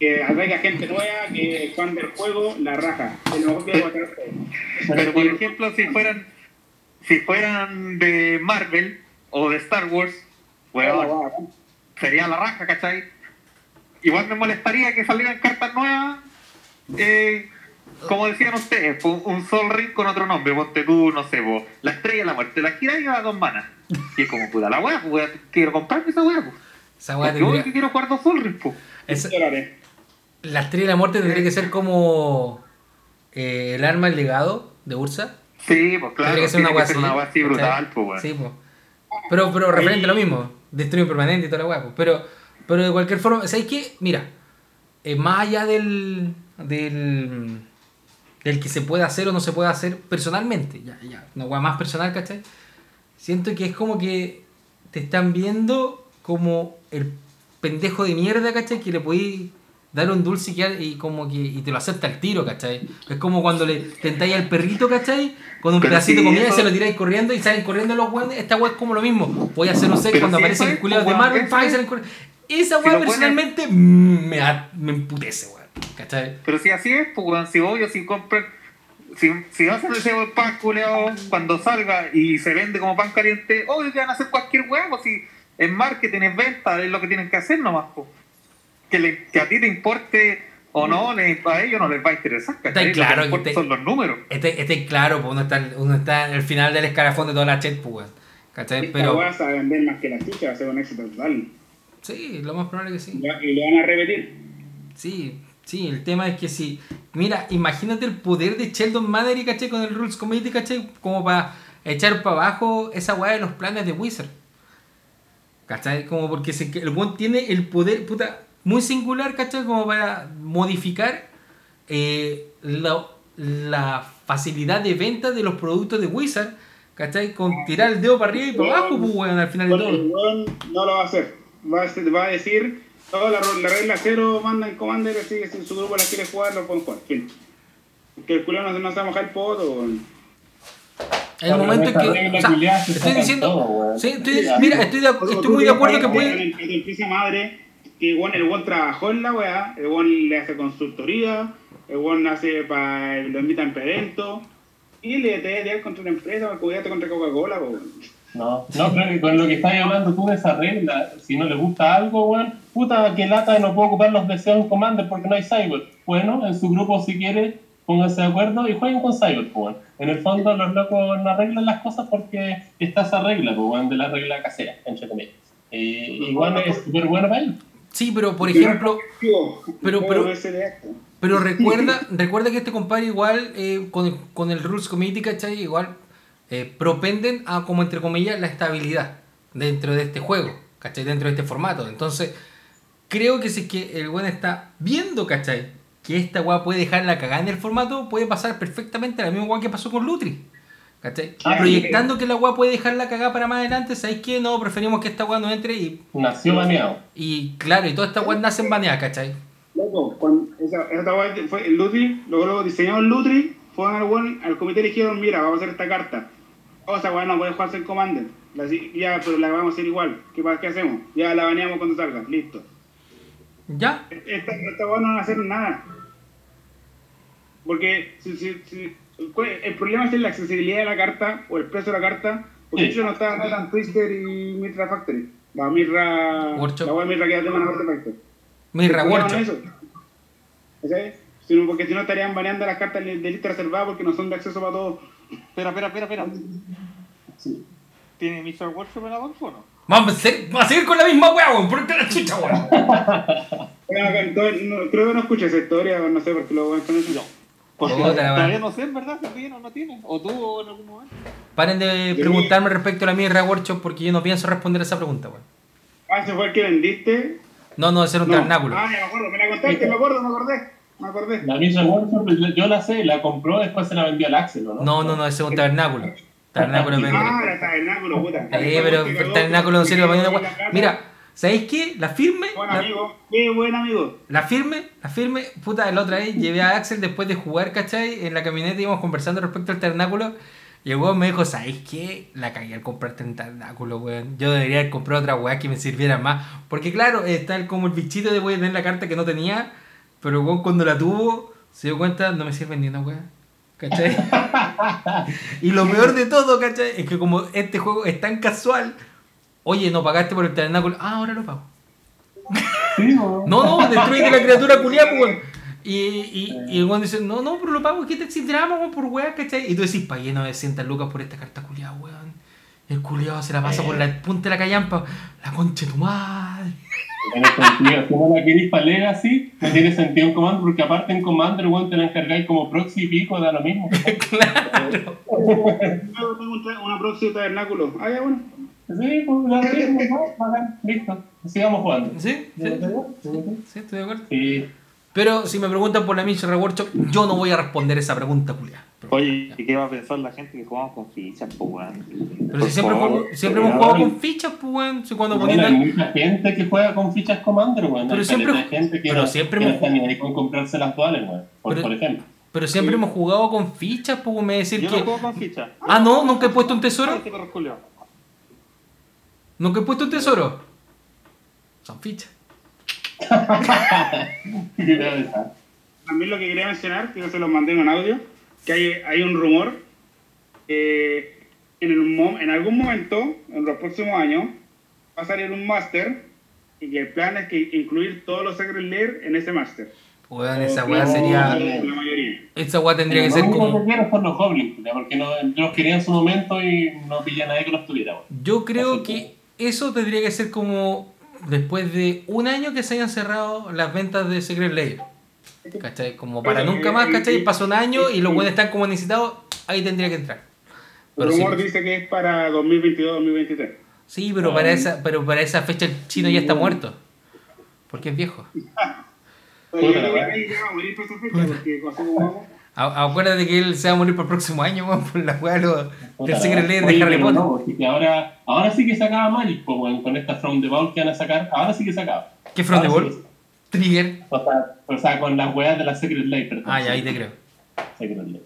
Que atraiga gente nueva, que es fan del juego, la raja. Pero por ejemplo, si fueran si fueran de Marvel o de Star Wars, weón, sería la raja, ¿cachai? Igual me molestaría que salieran cartas nuevas eh, como decían ustedes, po, un Sol Ring con otro nombre, ponte tú, no sé, po, la estrella de la muerte, la gira y a dos manas. Y es como, puta, la weá, pues, weá, quiero comprarme esa weá, pues. Esa weá tendría- que quiero jugar dos Sol Ring, pues. esa- la estrella de la muerte tendría que ser como eh, el arma del legado de Ursa. Sí, pues claro, tendría que ser una weá que ser así. una weá así brutal, pues, weón. Sí, pues. Pero, pero referente a lo mismo, destruye permanente y toda la weá, pues. Pero, pero de cualquier forma, ¿sabes qué? Mira, eh, más allá del, del, del que se puede hacer o no se puede hacer personalmente, ya, ya, una weá más personal, ¿cachai? Siento que es como que te están viendo como el pendejo de mierda, ¿cachai? Que le podéis dar un dulce y, y como que y te lo acepta al tiro, ¿cachai? Es como cuando le tentáis al perrito, ¿cachai? Con un Pero pedacito sí, de comida y se lo tiráis corriendo y salen corriendo los weones. Esta weá es como lo mismo. Voy a hacer un Pero cuando sí, aparecen culiados de Marvel, y salen corriendo. Esa Si weá ponen- personalmente me, me emputece, weón. ¿Cachai? Pero si así es, pues, si obvio, si compran, si, si hacen ese pan culeado cuando salga y se vende como pan caliente, obvio que van a hacer cualquier weá, pues si es marketing, es venta, es lo que tienen que hacer nomás, pues. Que, le- que a ti te importe o no, le- a ellos no les va a interesar, ¿cachai? Lo claro les que te- son los números. Este, este es claro, pues uno está, uno está en el final del escalafón de toda la chat, pues. ¿Cachai? Esta Pero weá se va a vender más que la chucha, va a ser un éxito total. sí, lo más probable que sí. Y lo van a repetir. Sí, sí, el tema es que sí. Mira, imagínate el poder de Sheldon Manery, ¿cachai? Con el Rules Committee, ¿cachai? Como para echar para abajo esa weá de los planes de Wizard. ¿Cachai? Como porque se, el weón tiene el poder, puta, muy singular, ¿cachai? Como para modificar eh, la, la facilidad de venta de los productos de Wizard, ¿cachai? Con tirar el dedo para arriba y para abajo, pues, weón, al final de todo. no lo va a hacer. Va a, hacer- va a decir, la, la regla cero manda en Commander, así que si su grupo la quiere jugar, lo pueden jugar. Que el culo no, no se va a mojar el poto, el momento en que. o sea, estoy diciendo. Sí, estoy, mira, estoy, de- estoy muy de acuerdo que puede. El empresa madre, que el weón trabajó en la weá, el weón le hace consultoría, el weón hace para. lo invitan para eventos, y le te da contra una empresa para cuidarte contra Coca-Cola, weón. No, no, pero con lo que estás hablando tú de esa regla, si no le gusta algo, weón, puta, que lata no puedo ocupar los deseos en Commander porque no hay Cyber. Bueno, en su grupo si quiere, pónganse de acuerdo y jueguen con Cyber, pues, weón. En el fondo los locos no arreglan las cosas porque está esa regla, weón, de la regla casera, entre comillas. Y igual es súper bueno para ellos. Sí, pero por ejemplo, Pero, pero- pero- recuerda, recuerda que este compadre igual eh, con, el, con el Rules Committee, ¿cachai? Igual eh, propenden a, como entre comillas, la estabilidad dentro de este juego, ¿cachai? Dentro de este formato. Entonces, creo que si es que el weón está viendo, ¿cachai? Que esta weá puede dejar la cagada en el formato, puede pasar perfectamente la misma weá que pasó con Lutri. ¿Cachai? Ah, Proyectando que la weá puede dejar la cagada para más adelante, ¿sabéis qué? No, preferimos que esta weá no entre y, Nació baneado. y claro, y todas estas weas nacen baneadas, ¿cachai? Loco, cuando esa, esa weá fue el Lutri, luego lo diseñó el Lutri, fueron al, al comité y dijeron, mira, vamos a hacer esta carta. O sea, weá no puede jugarse en Commander. La ya, pero la vamos a hacer igual. ¿Qué, pasa? ¿Qué hacemos? Ya la baneamos cuando salga, listo. ¿Ya? Esta, esta no van a hacer nada. Porque si, si, si- ¿cuál- el problema es la accesibilidad de la carta o el precio de la carta. Porque Sí. yo no está Nathan Twister y Mitra Factory. La Mirra. Workshop. La Mirra que ya tengo en Artefacto. Mirra Workshop. eso. Sino porque si no estarían baneando las cartas de lista reservada porque no son de acceso para todos. Espera, espera, espera, espera. ¿Tiene Mr. Workshop en la bolsa o no? Vamos a, ser- vamos a seguir con la misma wea, weón. ¿Por qué la chucha, weón? No- creo que no escuché esa historia, no sé por qué lo voy a poner. No. Porque todavía no sé, en verdad, si tiene o no tiene. O tú o en algún momento. Paren de preguntarme respecto a la Mirra Workshop porque yo no pienso responder esa pregunta, weón. Ah, ese fue el que vendiste. No, no, ese era un No. tabernáculo. Ah, ya me acuerdo, me la contaste, me acuerdo, me acordé. Me acordé. La Misha Workshop, yo, yo la sé, la compró, después se la vendió al Axel, ¿o ¿no? No, no, no, ese es un tabernáculo. Tabernáculo de Ah, tabernáculo, puta. Eh, pero el tabernáculo no sirve para ninguna wea. Mira, ¿sabéis qué? La firme. Buen la- amigo, qué buen amigo. La firme, la firme, puta, la otra vez llevé a Axel después de jugar, ¿cachai? En la camioneta íbamos conversando respecto al tabernáculo. Y el weón me dijo, ¿sabes qué? La cagué al comprarte un tabernáculo, weón. Yo debería haber comprado otra weá que me sirviera más. Porque claro, está el- como el bichito de voy a tener la carta que no tenía. Pero weón cuando la tuvo, se dio cuenta, no me sirve ni una weá. ¿Cachai? y lo peor de todo, ¿cachai? Es que como este juego es tan casual, oye, no pagaste por el tabernáculo. Ah, ahora lo pago. Sí. No, no, destruye la criatura culiada, weón. Y, y, y el weón dice, no, no, pero lo pago, ¿qué te drama, weón, por weón, cachai? Y tú decís, pagué 900 lucas por esta carta culiada, weón. El culiado se la pasa por la punta de la callampa. La concha de tu madre. Tiene sentido. Si no la queréis para Legacy, no tiene sentido en Commander, porque aparte en Commander, weón, te la encargáis como proxy y pico, da lo mismo. claro. Una próxima tabernáculo. Ah, ya, bueno. Sí, pues lo mismo, ¿no? Listo. Sigamos jugando. ¿Sí? ¿Sí? Sí, estoy de acuerdo. Sí. Pero si me preguntan por la Mission Reward Shop, yo no voy a responder esa pregunta, culiada. Oye, ¿y qué va a pensar la gente que jugamos con fichas, pues, weón? Pero si siempre, juego- siempre hemos jugado con fichas, pues, weón. Si cuando Bueno, hay ponían. mucha gente que juega con fichas Commander, weón. Pero Hay siempre- gente que pero no, siempre que no hemos- está ni ahí con comprarse las duales, weón. Por, Pero- por ejemplo. Pero siempre hemos jugado con fichas, pues, me decir Yo que. no juego con fichas. Ah, no, nunca he puesto un tesoro. Nunca he puesto un tesoro. Son fichas. ¿Qué te va a pensar? También lo que quería mencionar, que yo se los mandé en un audio, que hay, hay un rumor que en, el en algún momento, en los próximos años, va a salir un máster y que el plan es que incluir todos los Secret Lair en ese máster. Weón, esa weá sería. La mayoría. Esa weá tendría que ser como. son los goblins, ya, porque no, yo los quería en su momento y no pilla a nadie que los tuviera. Yo creo Así que eso tendría que ser como después de un año que se hayan cerrado las ventas de Secret Lair. ¿Cachai? Como para Pero, nunca eh, más, ¿cachai? eh, Pasó un año y los eh, buenos están como necesitados, ahí tendría que entrar. El Pero sí, rumor dice que es para 2022-2023. sí, pero para esa, pero para esa fecha el chino ya está muerto. Porque es viejo. Acuérdate que él se va a morir por el próximo año, weón, por la weá del Secret Lair de Harry Potter. no, porque ahora, ahora sí que se acaba pues, weón, con esta From the Vault que van a sacar, ahora sí que se acaba. ¿Qué From the Ahora sí que- Trigger. O sea, o sea, con las weas de la Secret Lair, perdón. Ah, ya, ahí te creo. Secret Lair.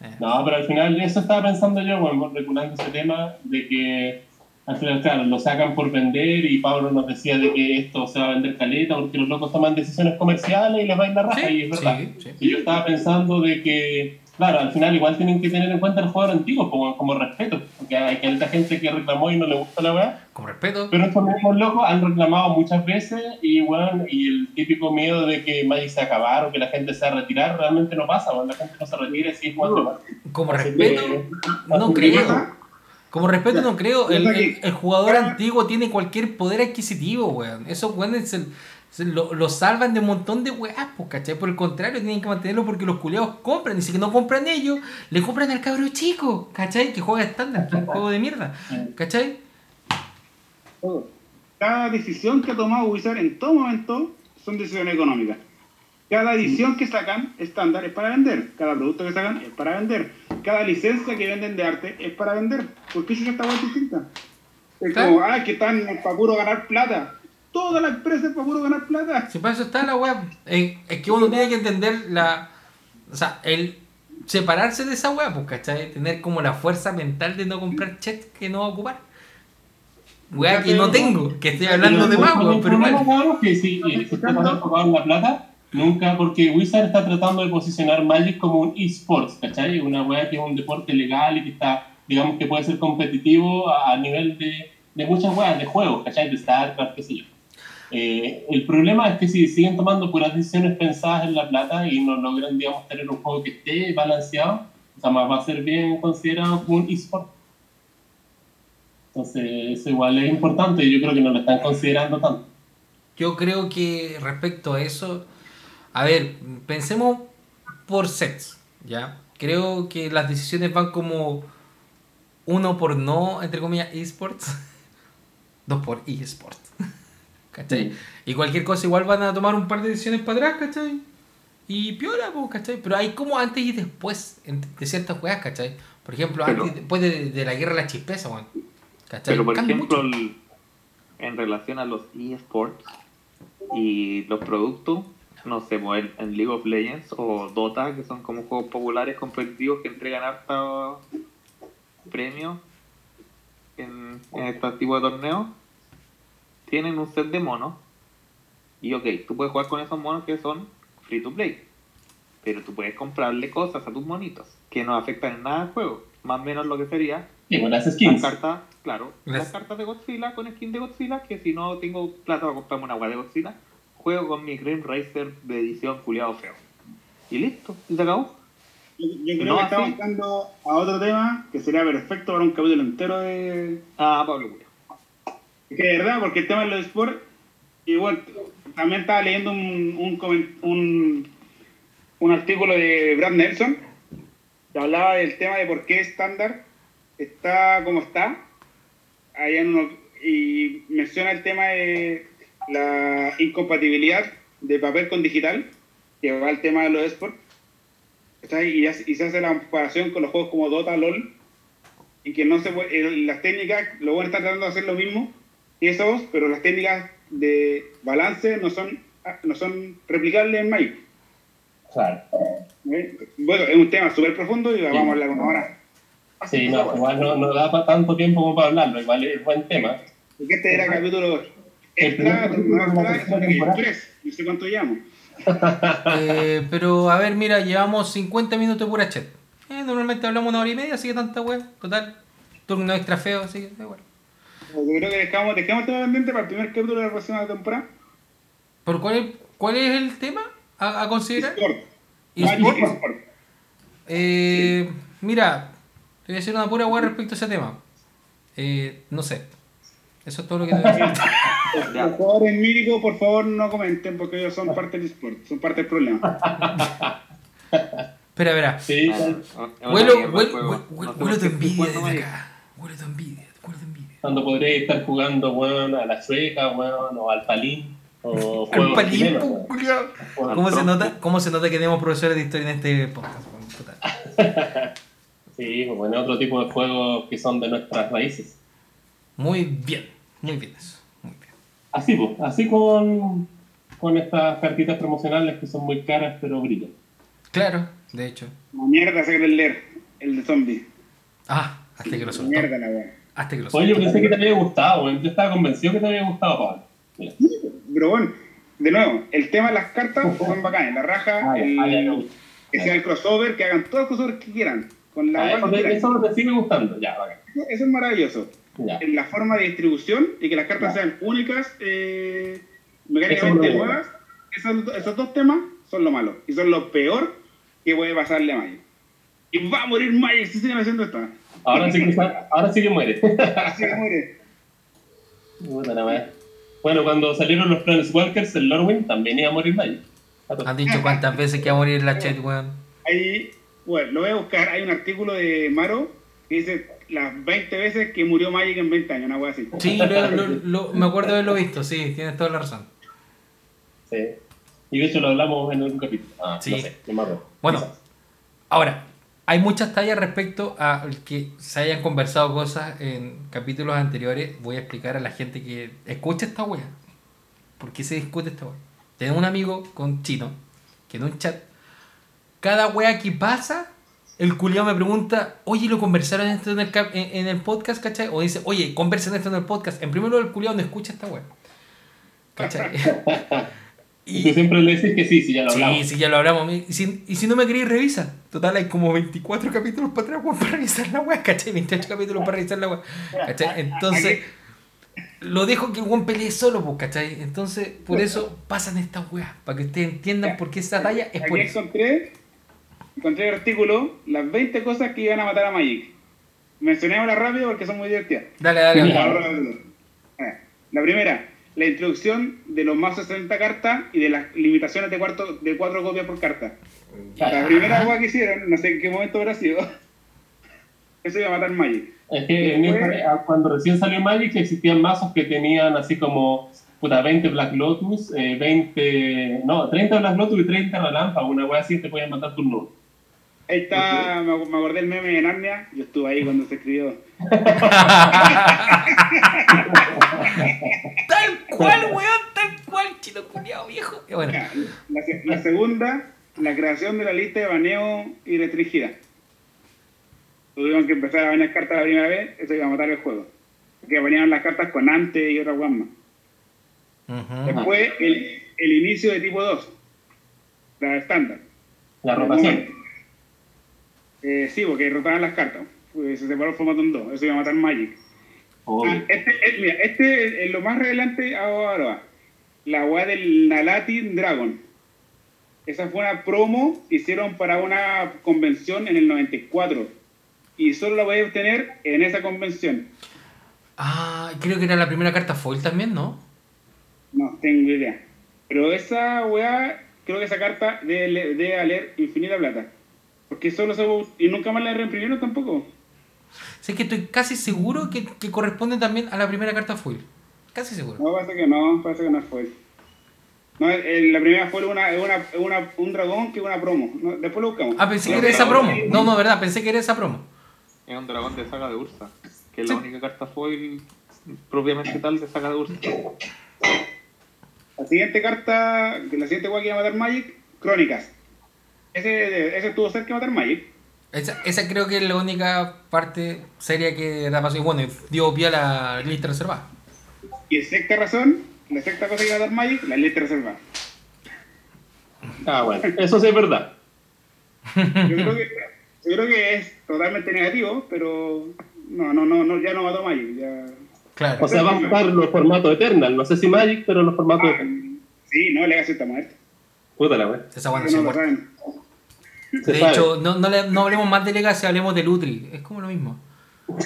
Eh. No, pero al final eso estaba pensando yo, bueno, reculando ese tema de que al final, claro, lo sacan por vender y Pablo nos decía de que esto se va a vender caleta porque los locos toman decisiones comerciales y les va a ir la raja y es verdad. sí, sí. Y yo estaba pensando de que, claro, al final igual tienen que tener en cuenta el jugador antiguo como, como respeto, porque hay que gente que reclamó y no le gusta la weá, Con respeto. pero estos mismos locos han reclamado muchas veces y bueno, y el típico miedo de que Magic se acabar o que la gente se va a retirar realmente no pasa, bueno, la gente no se retira y sigue jugando más. Como Así respeto, que- no que- creo. Como respeto no creo. El, Ya, el- el jugador antiguo tiene cualquier poder adquisitivo, weón. Esos weones lo, lo salvan de un montón de weas, pues, ¿cachai? Por el contrario, tienen que mantenerlo porque los culeados compran. Y si no compran ellos, le compran al cabro chico, ¿cachai? Que juega estándar, que es un juego de mierda, ¿cachai? Cada decisión que ha tomado Wizard en todo momento son decisiones económicas. Cada edición que sacan estándar es para vender. Cada producto que sacan es para vender. Cada licencia que venden de arte es para vender. ¿Por qué si esta hueá es distinta? Es como, ah, que están para puro ganar plata. Toda la empresa es para puro ganar plata. Si para eso está la wea. Eh, es que uno tiene que entender la. O sea, el separarse de esa wea, pues, ¿cachai? Tener como la fuerza mental de no comprar checks que no va a ocupar. Wea que no tengo, que estoy hablando de más, pero el problema, cabrón, que si, la plata, nunca, porque Wizard está tratando de posicionar Magic como un esports, ¿cachai? Una weá que es un deporte legal y que está, digamos, que puede ser competitivo a, a nivel de, de muchas weas, de juegos, ¿cachai? De StarCraft, qué sé yo. Eh, el problema es que si siguen tomando puras decisiones pensadas en la plata y no logran, digamos, tener un juego que esté balanceado, jamás va a ser bien considerado como un esport. Entonces, eso igual es importante y yo creo que no lo están considerando tanto. Yo creo que respecto a eso, a ver, pensemos por sets, ¿ya? Creo que las decisiones van como uno por no, entre comillas, esports, dos por esports, ¿cachai? Y cualquier cosa igual van a tomar un par de decisiones para atrás, ¿cachai? Y piola, pues, ¿cachai? Pero hay como antes y después de ciertas juegas, ¿cachai? Por ejemplo, Pero- antes después de, de la guerra de la chispeza, weón. ¿Cachai? Pero por Cambia ejemplo, el- en relación a los eSports y los productos, no sé, pues, en, en League of Legends o Dota, que son como juegos populares competitivos que entregan harta premios en, en este tipo de torneos, tienen un set de monos. Y ok, tú puedes jugar con esos monos que son free to play. Pero tú puedes comprarle cosas a tus monitos que no afectan en nada al juego. Más o menos lo que sería Y con las las skins. cartas, claro, Las- las cartas de Godzilla con skin de Godzilla, que si no tengo plata para comprarme una agua de Godzilla, juego con mi Grim Racer de edición culiado feo. Y listo, y se acabó. Yo, yo creo No, que estamos entrando a otro tema que sería perfecto para un capítulo entero de. Ah, Pablo Cuyo. Es de verdad, porque el tema de los sports, igual, también estaba leyendo un, un, un, artículo de Brad Nelson que hablaba del tema de por qué estándar está como está. Allá en uno- y menciona el tema de la incompatibilidad de papel con digital, que va al tema de los esports. Y, se hace la comparación con los juegos como Dota, LOL, y que no se puede, eh, las técnicas, lo bueno está tratando de hacer lo mismo esos, pero las técnicas de balance no son, no son replicables en Magic. Claro. ¿eh? Bueno, es un tema súper profundo y vamos a hablar una hora. Sí, no, igual no, no da para tanto tiempo como para hablarlo, igual es buen tema. Porque este era capítulo extra, capítulo de la temporada tercera temporada. 3, no sé cuánto llamo. Eh, pero a ver, mira, llevamos 50 minutos de pura chat. Eh, normalmente hablamos una hora y media, así que tanta web. Total, turno extra feo, así que da igual. Yo creo que dejamos, dejamos el tema pendiente para el primer capítulo de la próxima temporada. ¿Por cuál, es, cuál es el tema a, a considerar? Sport. ¿Esport? Eh, mira, te voy a decir una pura web respecto a ese tema. Eh, no sé. Eso es todo lo que te voy a decir. Los jugadores míticos, por favor, no comenten porque ellos son parte del sport, son parte del problema. Espera, espera. Sí, Ah, ah, Huelo, huelo, No por tu envidia desde acá. Huelo tu envidia. Cuando podréis estar jugando, weón, a la sueca, weón, o al palín, o Al palín, chilenos, weón, al ¿Cómo se, nota, ¿Cómo se nota que tenemos profesores de historia en este podcast? Sí, pues bueno, otro tipo de juegos que son de nuestras raíces. Muy bien, muy bien eso. Muy bien. Así, pues, así con, con estas cartitas promocionales que son muy caras pero brillan. Claro, de hecho. La mierda se quiere leer, el de zombie. Ah, hasta que lo soltó. Mierda la wea. Hasta que lo Oye, yo pensé que te había gustado. Yo estaba convencido que te había gustado, Pablo. Mira. Pero bueno, de nuevo, el tema de las cartas son bacanes. La raja, Ah, el- ah, no. que sea el crossover, que hagan todos los crossovers que quieran. Con la Ah, eso, que te- quieran. eso te sigue gustando. Ya, bacán. Eso es maravilloso. Ya. En la forma de distribución y que las cartas sean únicas, eh, mecánicamente nuevas, esos, esos dos temas son lo malo. Y son lo peor que puede pasarle a Magic. Y va a morir Magic si siguen haciendo esto. Ahora sí que, ahora sí que muere. Así que muere. Bueno, cuando salieron los Planeswalkers, el Lorwyn también iba a morir Magic. Han dicho cuántas veces que va a morir la chat, weón. Ahí, bueno, lo voy a buscar. Hay un artículo de Maro que dice las 20 veces que murió Magic en 20 años, una wea así. Sí, lo- lo- lo- me acuerdo de haberlo visto, sí, tienes toda la razón. Sí. Y de hecho lo hablamos en un capítulo. Ah, Sí. no sé, me. Bueno. Quizás. Ahora, hay muchas tallas respecto a que se hayan conversado cosas en capítulos anteriores. Voy a explicar a la gente que escucha esta wea. ¿Por qué se discute esta wea? Tengo un amigo con chino que en un chat, cada wea que pasa, el culiao me pregunta, oye, ¿lo conversaron esto en el, en, el podcast, cachai? O dice, oye, conversen esto en el podcast. En primer lugar, el culiao no escucha esta wea. ¿Cachai? Y tú siempre le dices que sí, sí, ya lo hablamos. Sí, sí, ya lo hablamos. Y si, y si no me queréis, revisa. Total, hay como 24 capítulos para atrás, para revisar la weá, ¿cachai? 28 capítulos para revisar la weá, ¿cachai? Entonces, lo dejo que el weón pelee solo, pues, ¿cachai? Entonces, por eso pasan estas weas, para que ustedes entiendan por qué esa talla es por eso. encontré, encontré el artículo, las 20 cosas que iban a matar a Magic. Mencionémoslas rápido porque son muy divertidas. Dale, dale, dale. Eh, La primera, la introducción de los más 60 cartas y de las limitaciones de, cuarto, de 4 copias por carta. La primera cosa que hicieron, no sé en qué momento habrá sido, eso iba a matar Magic. Es que Después- esta- cuando recién salió Magic existían mazos que tenían así como puta, 20 Black Lotus, eh, 20, no, 30 Black Lotus y 30 Relámpago, una wea así te pueden matar turno. Ahí está, me acordé el meme de Narnia, yo estuve ahí cuando se escribió. Tal cual, weón, tal cual, chino culiao viejo. Bueno, La, se- la segunda, la creación de la lista de baneo y restringida. Tuvieron que empezar a banear cartas la primera vez, eso iba a matar el juego. Porque baneaban las cartas con antes y otras guamas. ujú. Después, el, el inicio de tipo 2, la estándar. La rotación. Eh, sí, porque rotaban las cartas. Pues se separó el formato en dos, eso iba a matar Magic. Ah, este, eh, mira, este es lo más relevante ahora. La weá del Nalatin Dragon. esa fue una promo que hicieron para una convención en el 94. Y solo la voy a obtener en esa convención. Ah, creo que era la primera carta foil también, ¿no? No tengo idea. Pero esa weá, creo que esa carta debe, debe valer infinita plata. Porque solo se. Y nunca más la reimprimieron tampoco. Sé que estoy casi seguro que, que corresponde también a la primera carta foil. Casi seguro. No, parece que no, parece que no fue. No, el- la primera fue una, una, una, un dragón que una promo. No, después lo buscamos. Ah, pensé que No, era esa promo. No, no, verdad, pensé que era esa promo. Es un dragón de saga de Ursa, que es Sí. la única carta foil propiamente tal de saga de Ursa. La siguiente carta, la siguiente weá que iba a matar Magic, Crónicas. Ese, ese estuvo cerca de matar Magic. Esa, esa creo que es la única parte seria que da paso. Y bueno, dio pie a la lista reservada. Y sexta razón, la sexta cosa que iba a matar Magic, la lista reservada. Ah, bueno, eso sí es verdad. Yo creo que, yo creo que es totalmente negativo, pero no, no, no, no ya no mató Magic. Ya... Claro. O sea, va a buscar los formatos Eternal. No sé si Magic, pero los formatos Ah, Eternal. sí, no, Legacy está muerto. Puta la wea. Esa buena No lo saben. Se De sabe. hecho, no, no, le- no hablemos más de Legacy, hablemos de Lutri. Es como lo mismo.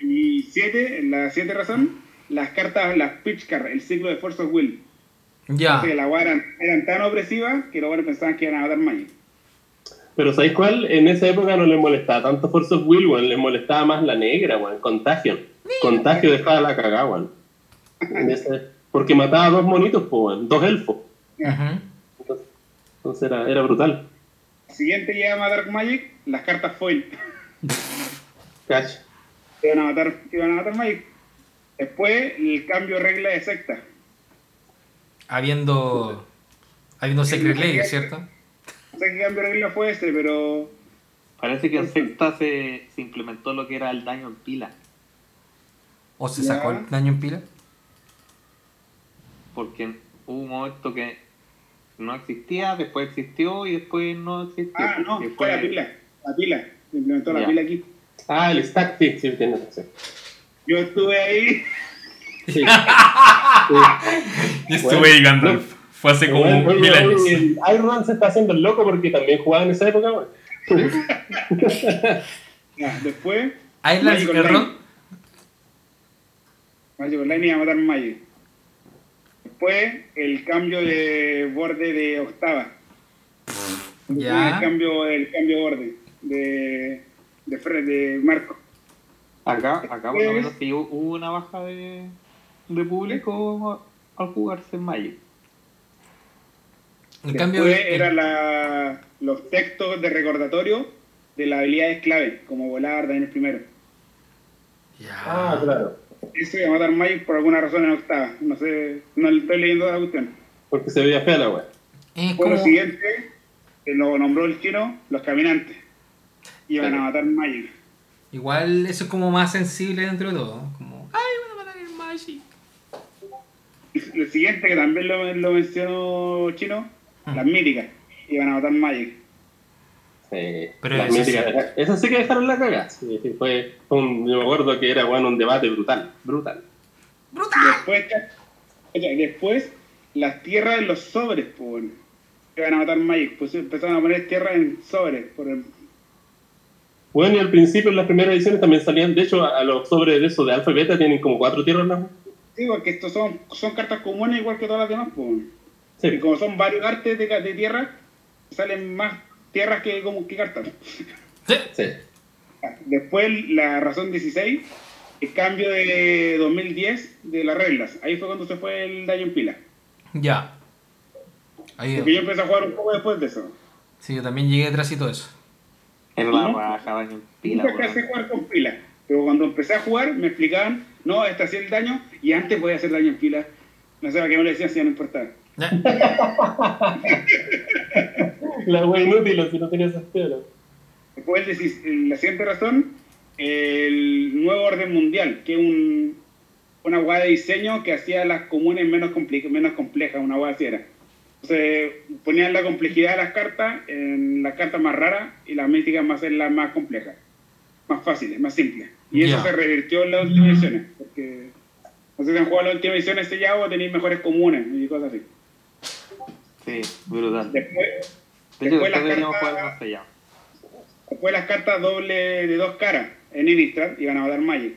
Y siete, la siete razón, las cartas, las pitch cards, el ciclo de Force of Will. Ya. Que las weas eran, eran tan opresivas que los buenos pensaban que iban a matar Magic. Pero ¿sabéis cuál? En esa época no les molestaba tanto Force of Will, weón. Les molestaba más la negra, weón. Contagio. Contagio dejaba la cagada, weón. Porque mataba a dos monitos, pues. Dos elfos. Entonces, entonces era, era brutal. Siguiente llega a matar Magic, las cartas foil. Cacho. que iban a matar, que iban a matar Magic. Después, el cambio de regla de secta. Habiendo. Habiendo Secret Lady, ¿cierto? No sé qué cambio de regla fue ese, pero Parece que en sexta se, se implementó lo que era el daño en pila, ¿O se Ya. sacó el daño en pila? porque hubo un momento que no existía, después existió y después no existió. Ah, no, que fue la pila. La pila. Se implementó la Ya. pila aquí. Ah, el stack, sí, sí, tienes razón. Yo estuve ahí. Sí. Sí. Yo estuve ahí, Gandalf. Fue hace Bueno, oye, oye, el Iron Man se está haciendo el loco porque también jugaba en esa época. Ya, después, Ireland Magic Online. Magic Online iba a matar Magic. Después, el cambio de borde de octava. Ya. El cambio, el cambio de borde de, de, Fred, de Marco. Acá, acá por lo menos sí hu- hubo una baja de, de público al jugarse en Magic. En cambio, Después el- era la, los textos de recordatorio de las habilidades clave, como volar, daño primero. Ya. Ah, claro. Eso iba a matar Magic por alguna razón en octava. No sé, no le estoy leyendo la cuestión. Porque se veía fea la lo como- siguiente, que lo nombró el chino, los caminantes. Iban Claro. a matar Magic. Igual eso es como más sensible dentro de todo. ¿no? Como, ay, van a matar el Magic. El siguiente, que también lo, lo mencionó Chino, Mm. las míticas. Iban a matar Magic. Sí. Pero Las sí. esas sí que dejaron la cagada. Sí, fue un, yo me acuerdo que era bueno un debate brutal. Brutal. Después, oye, después las tierras en los sobres, pues, iban a matar Magic. Pues empezaron a poner tierras en sobres. Por el- Bueno, y al principio en las primeras ediciones también salían, de hecho, a, a los sobres de eso de alfa y beta tienen como cuatro tierras las Sí, porque estos son, son cartas comunes igual que todas las demás, pues. Y como son varios artes de, de tierra, salen más tierras que, como, que cartas. Sí. Sí. Después, la razón 16, el cambio de 2010 de las reglas. Ahí fue cuando se fue el daño en pila. Ya. Ahí Porque yo empecé a jugar un poco después de eso. Sí, yo también llegué detrás y todo eso. Era la baja daño en pila. Nunca a jugar con pila. Pero cuando empecé a jugar, me explicaban, no, este hacía el daño y antes podía hacer daño en pila. No sé, ¿para qué me lo decían si ya no importaba? La wea inútil, si no tenía sentido. Después, el decis- la siguiente razón, el nuevo orden mundial, que es un, una hueá de diseño que hacía las comunes menos, compli- menos complejas, una hueá así era. Entonces, ponían la complejidad de las cartas en las cartas más raras y las místicas más en las más complejas, más fáciles, más simples. Y eso Ya. se revirtió en las últimas ediciones, porque no sé si han jugado las últimas ediciones selladas o tenéis mejores comunes y cosas así. Sí, brutal. De Después, después las cartas- después las cartas doble de dos caras en Innistrad iban a matar Magic.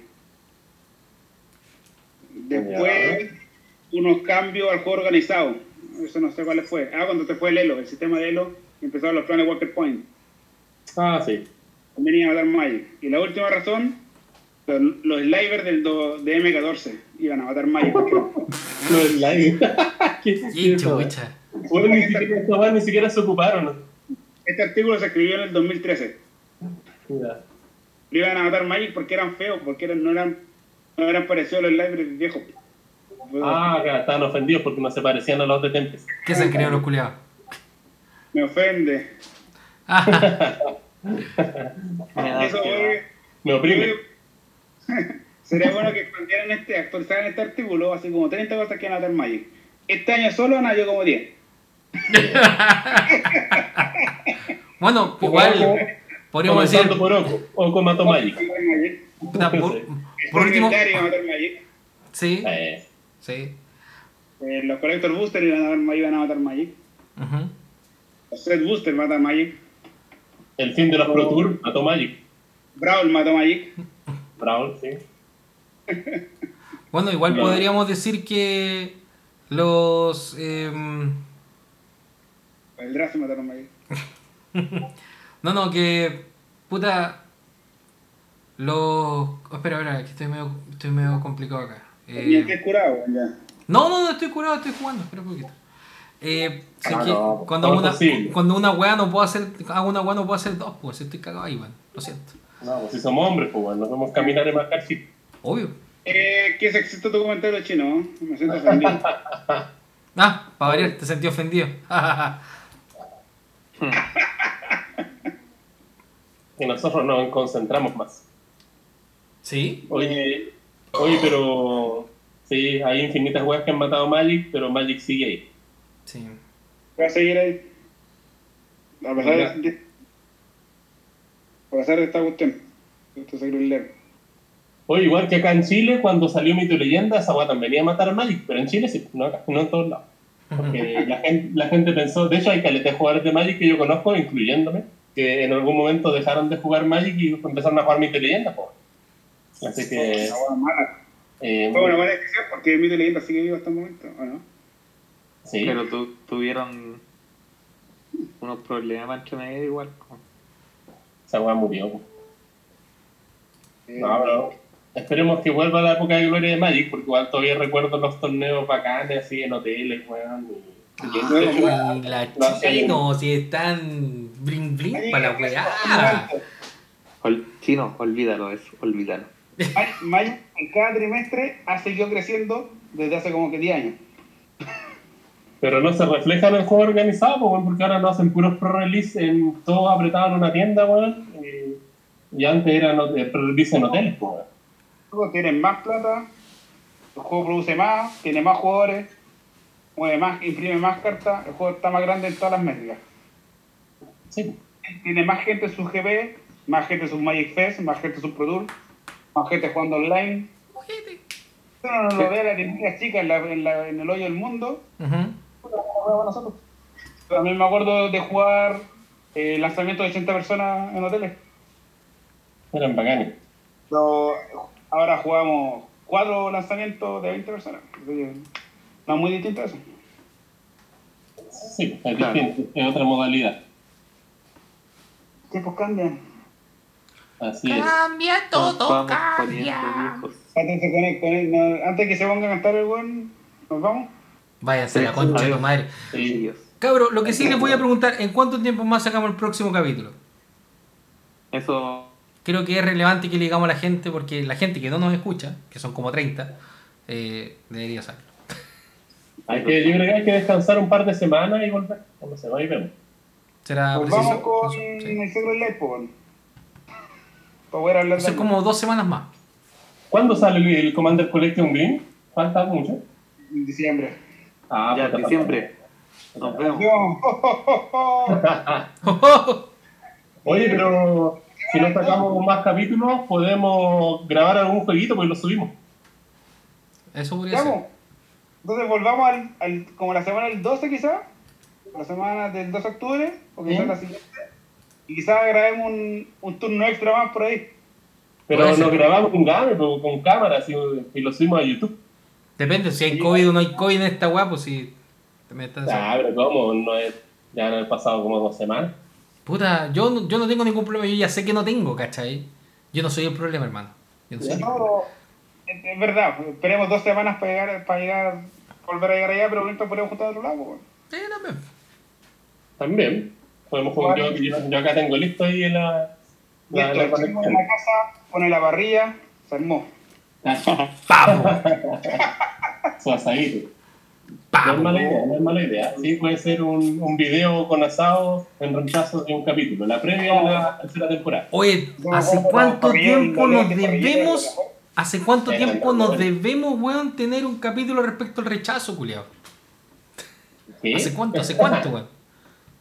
Después, unos cambios al juego organizado. Eso no sé cuáles fue. Ah, cuando te fue el Elo, el sistema de Elo, y empezaron los planes Walker Point. Ah, sí. También iban a matar Magic. Y la última razón, los, los Slivers del do- de M14 iban a matar Magic. Lo del live. ¿Qué chucha. Bueno, ni siquiera, estos weones ni siquiera se ocuparon. Este artículo se escribió en el 2013. Mira. Lo iban a matar Magic porque eran feos, porque eran, no eran no eran parecidos a los Slivers viejos. Ah, estaban ofendidos porque no se parecían a los de Tempest. ¿Qué se han creído los culiados? Me ofende. Me da Eso fue- Me oprime. Sería bueno que expandieran este, actualizaran este artículo, así como 30 cosas que van a matar Magic. Este año solo han habido como 10. bueno, igual podríamos decir, por Oco. Oco mató Magic. Por, último, Legendario iba a matar Magic. sí, Eh, sí. Eh, los Collector Booster iban a, matar, iban a matar Magic. ujú. Los Set Booster matan Magic. el fin de los Pro Tour mató Magic. Brawl mató Magic. Brawl, sí. Bueno, igual No. podríamos decir que los... em, El Draft mataron Magic. no, no, que... Puta... Los... oh, espera, espera, que estoy medio, estoy medio complicado acá. Eh, Ni el que es curado, ya. No, no, no estoy curado, estoy jugando, espera un poquito. Eh, sé Ah, que no, cuando, una, posible. cuando una weá no puedo hacer, hago una weá no puedo hacer dos, pues estoy cagado ahí, man. Lo siento. No, pues si somos hombres, pues bueno, no podemos caminar y marcar chip. Obvio. Eh, ¿Qué sexista tu comentario chino? ¿no? Me siento ofendido. Ah, para variar, te sentí ofendido. Y nosotros nos concentramos más. ¿Sí? Oye, oye, pero. Sí, hay infinitas weas que han matado Magic, pero Magic sigue ahí. Sí. Voy a seguir ahí. A pesar de, a pesar de esta cuestión. Esto se quiere leer. Oye, igual que acá en Chile, cuando salió Mito Leyenda, esa wea también iba a matar a Magic, pero en Chile sí, no acá, no en todos lados. Porque la gente, la gente pensó, de hecho hay caletas de jugadores de Magic que yo conozco, incluyéndome, que en algún momento dejaron de jugar Magic y empezaron a jugar Mito y Leyenda, pues. Así que. Una buena mala. eh, Fue una buena decisión porque Mito y Leyenda sigue vivo hasta el momento, ¿o no? sí. Pero tu- tuvieron unos problemas entre medio igual. como- Esa weá murió. po. Eh, No, pero esperemos que vuelva la época de gloria de Magic, porque igual todavía recuerdo los torneos bacanes así en hoteles, weón. y- y- Ay, la chino, si están bling bling para la weá. Ol- Chino, olvídalo eso, olvídalo. Magic- en cada trimestre ha seguido creciendo desde hace como que 10 años. Pero no se refleja en el juego organizado, weón, porque ahora no hacen puros pro-release en todo apretado en una tienda, weón. Y, y antes eran eh, pro-release en hoteles, po, Luego tienen más plata, el juego produce más, tiene más jugadores, mueve más, imprime más cartas, el juego está más grande en todas las métricas. Sí. Tiene más gente en su GP, más gente en su Magic Fest, más gente en su Pro Tour, más gente jugando online. Uno no lo ve la tiendita chica en, la- en la- en el hoyo del mundo, juegan nosotros. También me acuerdo de jugar eh, lanzamientos de 80 personas en hoteles. Eran bacanes. Ahora jugamos cuatro lanzamientos de 20 personas. Que No es muy distinto a eso. Sí, es Claro. distinto, es otra modalidad. Tiempos cambian. Así es. Cambia todo, cambia. Antes, se conecta, no, antes que se ponga a cantar el buen, nos vamos. Váyanse a la concha de tu madre. Sí. Cabro, lo que sí les voy a preguntar, ¿en cuánto tiempo más sacamos el próximo capítulo? Eso, Creo que es relevante que le digamos a la gente, porque la gente que no nos escucha, que son como 30, eh, debería saberlo. Hay que, yo creo que hay que descansar un par de semanas y volver. Cuando se va y vemos. ¿Será Pues vamos con Sí. el Secret Life, pues. Para poder hablar de como dos semanas más. ¿Cuándo sale el, el Commander Collection Green? Falta mucho. en diciembre. Ah, ya, falta- diciembre. Nos vemos. Oye, pero si no sacamos más capítulos, podemos grabar algún jueguito pues lo subimos. Eso podría ser. Entonces volvamos al, al- como la semana del 12 quizás. la semana del 2 de octubre, o ¿Sí? quizás la siguiente. Y quizás grabemos un, un turno extra más por ahí. Pero ser. grabamos con cámara, con cámaras y, y lo subimos a YouTube. Depende, si hay COVID o no hay COVID en esta weá, pues si te metes Ah, pero ¿cómo? No es, ya no han pasado como dos semanas. Puta, yo, no- yo no tengo ningún problema, yo ya sé que no tengo, ¿cachai? Yo no soy el problema, hermano. Yo no soy el problema. Es, verdad, pues, esperemos dos semanas para llegar, para llegar, volver a llegar allá, pero mientras podemos juntar a otro lado. pues. Sí, también. También. Podemos jugar, yo, yo, yo acá tengo listo ahí la, la, Listo, la conexión. en la casa, pone la parrilla, se armó. ¡Pavo! Su asadito. No es mala idea, no es mala idea. Sí, puede ser un, un video con asado en reemplazo de un capítulo. La previa a la tercera temporada. Oye, ¿hace cuánto tiempo nos debemos... ¿Hace cuánto tiempo nos debemos, weón, tener un capítulo respecto al rechazo, culiao? ¿Qué? ¿Hace cuánto? ¿Hace cuánto, weón?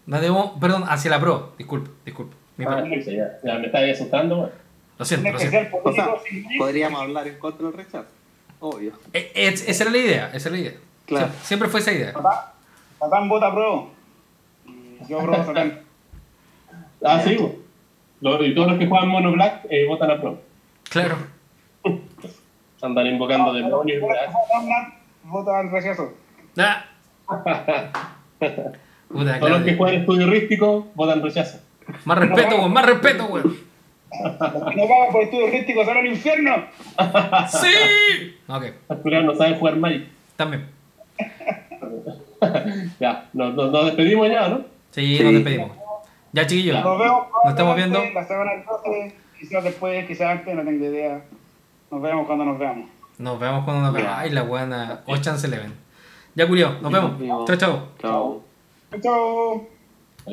Nos debemos... Perdón, hacia la pro. Disculpe, disculpe. Mi Ah, ya, ya me estáis asustando. weón. Lo siento, lo siento. O sea, podríamos hablar en contra del rechazo. Obvio. Eh, eh, esa era la idea, esa era la idea. Claro. Sie- Siempre fue esa idea. Satán, Satán vota pro. Y Yo apruebo a Satán. Ah, sí. weón. Lo- y todos los que juegan Mono Black eh, votan a pro. Claro. Andan invocando demonios. Los que ¿verdad? votan rechazo. Ah. Puta, Todos los que juegan estudio rístico votan rechazo. Más respeto, weón, más respeto, weón. Los que no pagan por estudios rísticos son al infierno. ¡Sí! Ok, Los no saben jugar Magic. también. Ya, nos, nos, nos despedimos ya, ¿no? Sí, Sí. nos despedimos. Ya, chiquillos. Nos vemos. Nos estamos viendo. La semana del 12, quizás después, quizás antes, no tengo idea. Nos vemos cuando nos veamos. Nos vemos cuando nos veamos. Ay, la buena. Ocean's Eleven. Ya, Julio, nos Ya, vemos. nos vemos. Chao, chao. Chao. Chao.